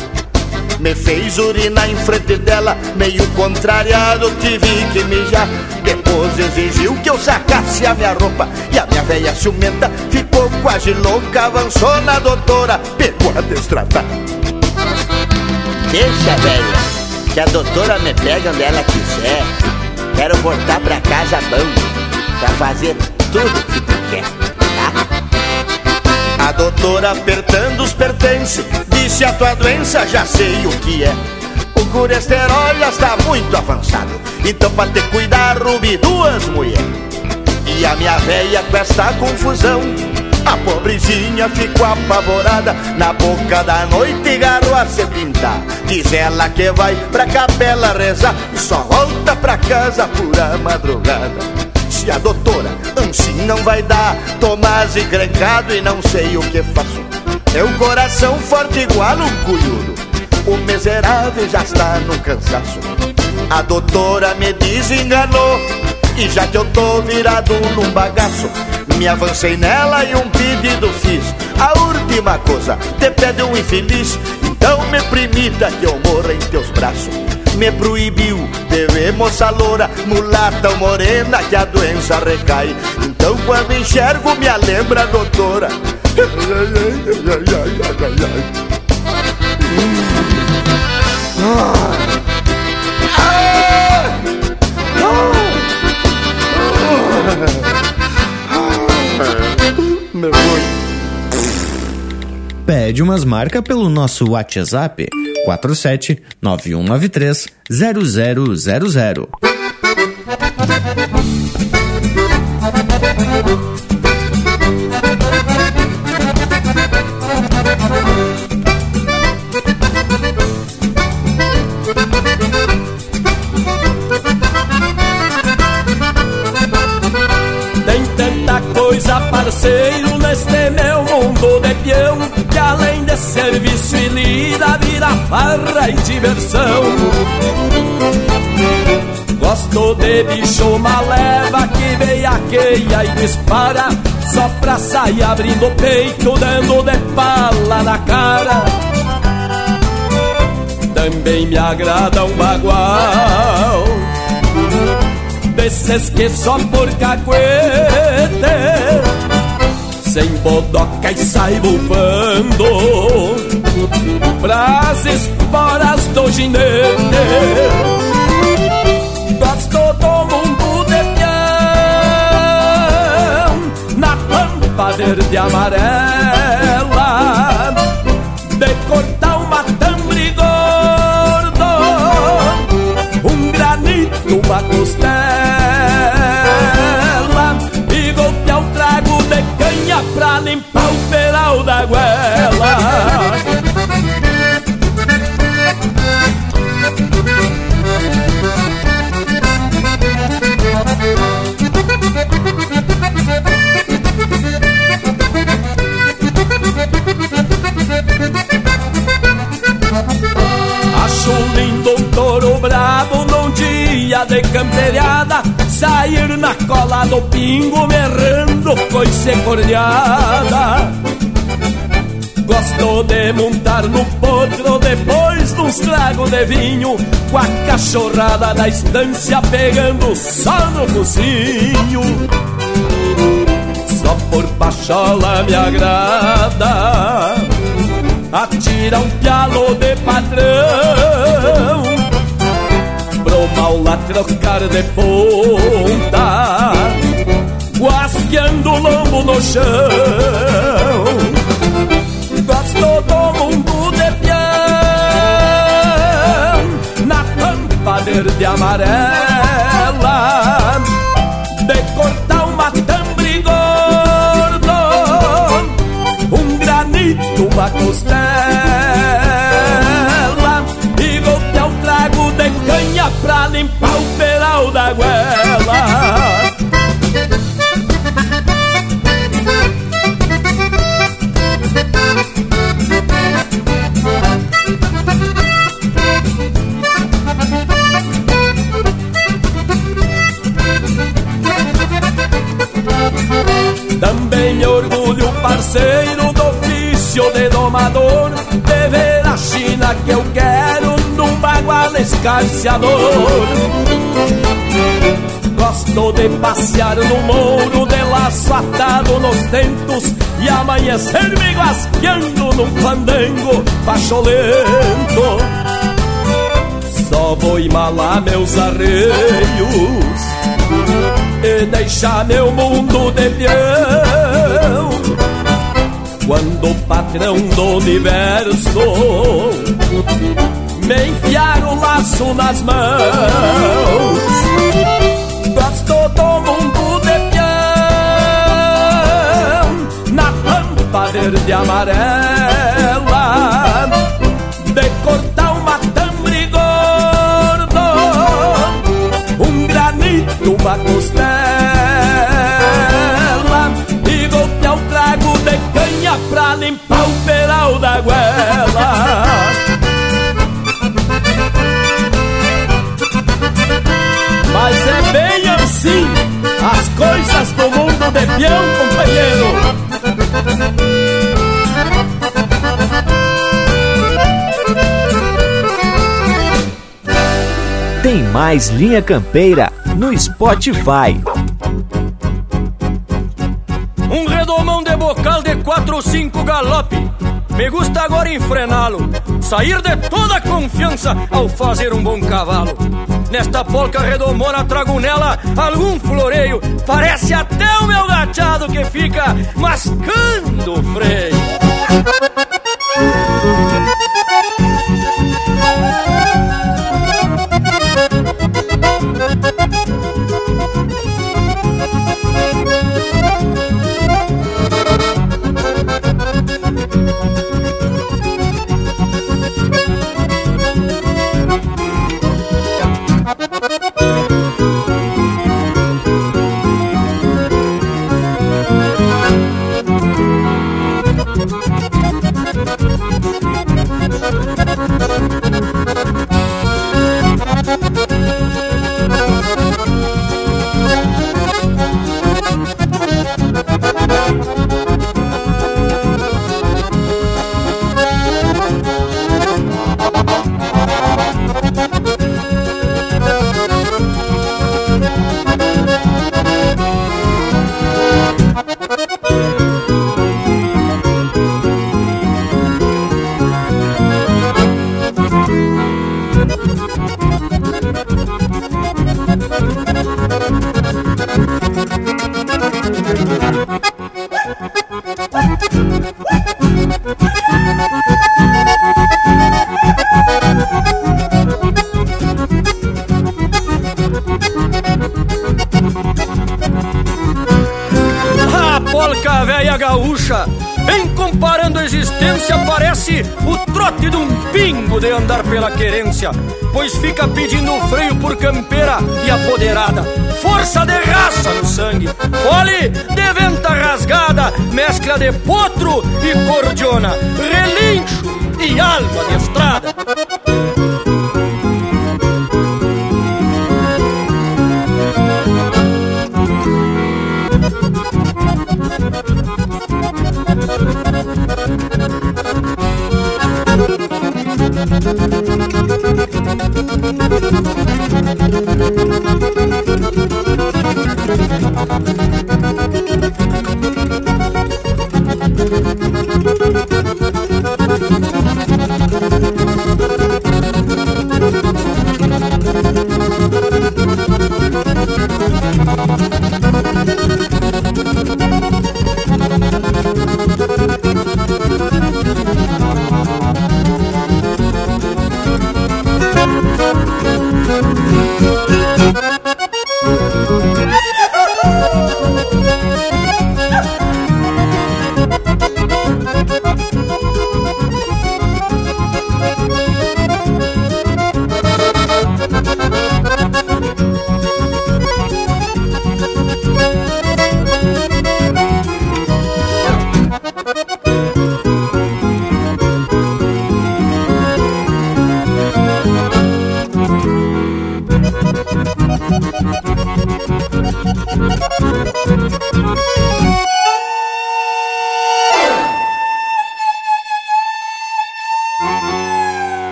Me fez urinar em frente dela, meio contrariado, tive que mijar. Depois exigiu que eu sacasse a minha roupa e a minha velha ciumenta ficou quase louca. Avançou na doutora, pegou a destratar. Deixa, velha, que a doutora me pega onde ela quiser. Quero voltar pra casa bom, pra fazer tudo que tu quer, tá? A doutora apertando os pertences Disse a tua doença, já sei o que é O colesterol já está muito avançado Então pra te cuidar, rubi duas mulheres E a minha velha com esta confusão a pobrezinha ficou apavorada. Na boca da noite garro a se pintar Diz ela que vai pra capela rezar. E só volta pra casa por a madrugada. Se a doutora assim não vai dar Tomás encrencado e não sei o que faço. Meu coração forte igual um cunhudo O miserável já está no cansaço. A doutora me desenganou E já que eu tô virado num bagaço me avancei nela e um pedido fiz. A última coisa, te pede um infeliz. Então me permita que eu morra em teus braços. Me proibiu de ver moça loura Mulata ou morena que a doença recai. Então quando enxergo me lembra doutora Me foi. Pede umas marcas pelo nosso WhatsApp 47 9193 0000. Tem tanta coisa, parceiro, neste meu mundo de peão Que além de serviço e lida, vira farra e diversão. Gosto de bicho maleva que veiaqueia e dispara Só pra sair abrindo o peito, dando de pala na cara. Também me agrada um bagual Desses que só por cacuete Sem bodoca e sai bufando. Pras esporas do ginete Gosto do mundo de peão Na pampa verde amarela De cortar uma tambre gordo Um granito, uma costela Acho lindo um touro brabo num dia de camperiada Sair na cola do pingo merrando coice cordeada Gosto de montar no potro depois de uns tragos de vinho Com a cachorrada da estância pegando só no focinho Só por pachola me agrada Atira um pialo de padrão Pro mal lá trocar de ponta. Guasqueando o lombo no chão. Gosto do mundo de peão. Na pampa verde amarela uma costela. E golpear um trago de canha Pra limpar o peral da goela Também me orgulho, parceiro domador ver a China que eu quero escarciador. Gosto de passear no mouro de laço atado nos tentos e amanhecer me guasqueando num fandango pacholento. Só vou emalar meus arreios e deixar meu mundo de peão. Quando o patrão do universo me enfiar o laço nas mãos, gosto do mundo de peão na pampa verde e amarela de peão, companheiro. Tem mais Linha Campeira no Spotify. Um redomão de bocal de quatro ou cinco galope. Me gusta agora enfrená-lo. Sair de toda confiança ao fazer um bom cavalo. Nesta polca redomona trago nela algum floreio. Parece até o meu gachado que fica mascando o freio.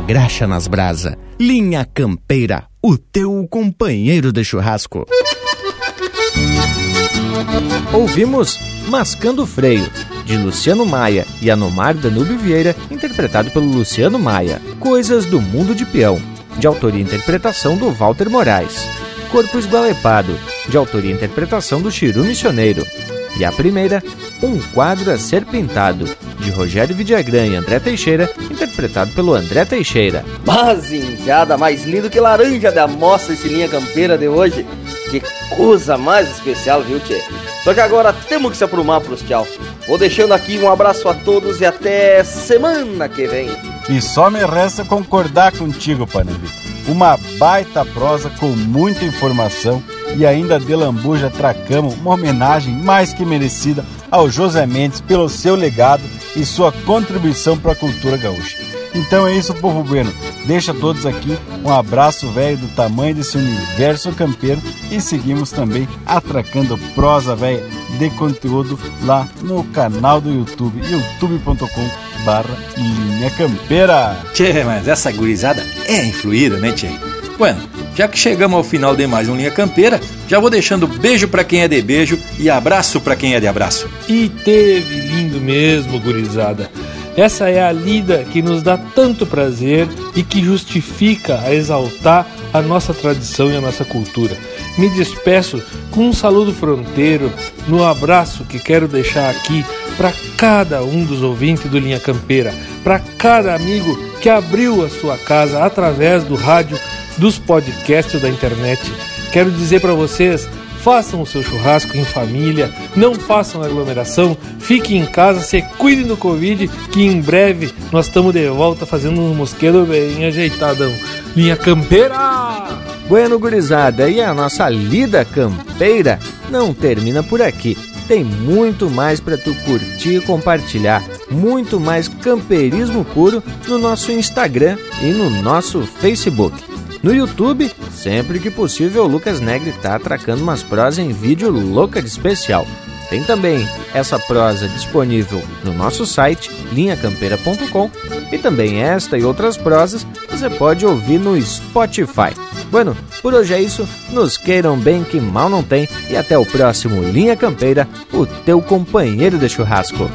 Graxa nas brasa. Linha Campeira, o teu companheiro de churrasco. Ouvimos Mascando Freio, de Luciano Maia e Anomar Danúbio Vieira, interpretado pelo Luciano Maia. Coisas do Mundo de Peão, de autoria e interpretação do Walter Moraes. Corpo Esgualepado, de autoria e interpretação do Chiru Missioneiro. E a primeira, Um Quadro a Ser Pintado, de Rogério Vidagrã e André Teixeira, interpretado pelo André Teixeira. Mas, indiada, mais lindo que laranja da mostra esse linha campeira de hoje. Que coisa mais especial, viu, Tchê? Só que agora temos que se aprumar pros tchau. Vou deixando aqui um abraço a todos e até semana que vem. E só me resta concordar contigo, Panambi. Uma baita prosa com muita informação e ainda de lambuja tracamos uma homenagem mais que merecida ao José Mendes pelo seu legado e sua contribuição para a cultura gaúcha. Então é isso, povo bueno. Deixa todos aqui um abraço velho do tamanho desse universo campeiro e seguimos também atracando prosa velha de conteúdo lá no canal do YouTube, youtube.com barra linha campeira. Tchê, mas essa gurizada é influída, né, tchê? Bueno, já que chegamos ao final de mais um Linha Campeira, já vou deixando beijo para quem é de beijo e abraço para quem é de abraço. E teve lindo mesmo, gurizada. Essa é a lida que nos dá tanto prazer e que justifica a exaltar a nossa tradição e a nossa cultura. Me despeço com um saludo fronteiro no abraço que quero deixar aqui para cada um dos ouvintes do Linha Campeira, para cada amigo que abriu a sua casa através do rádio, dos podcasts da internet. Quero dizer para vocês façam o seu churrasco em família, não façam aglomeração, fiquem em casa, se cuidem do Covid, que em breve nós estamos de volta fazendo um mosquedo bem ajeitadão. Linha Campeira! Bueno, gurizada, e a nossa lida campeira não termina por aqui. Tem muito mais para tu curtir e compartilhar, muito mais campeirismo puro no nosso Instagram e no nosso Facebook. No YouTube, sempre que possível, o Lucas Negri tá atracando umas prosas em vídeo louca de especial. Tem também essa prosa disponível no nosso site, linhacampeira.com, e também esta e outras prosas você pode ouvir no Spotify. Bueno, por hoje é isso, nos queiram bem que mal não tem, e até o próximo Linha Campeira, o teu companheiro de churrasco.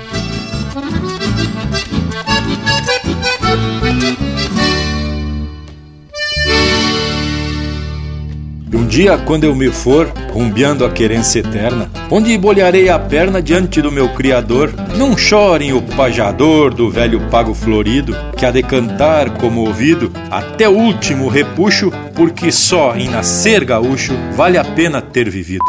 Um dia, quando eu me for, rumbeando a querência eterna, onde bolharei a perna diante do meu Criador, não chorem o pajador do velho pago florido, que há de cantar como ouvido até o último repuxo, porque só em nascer gaúcho vale a pena ter vivido.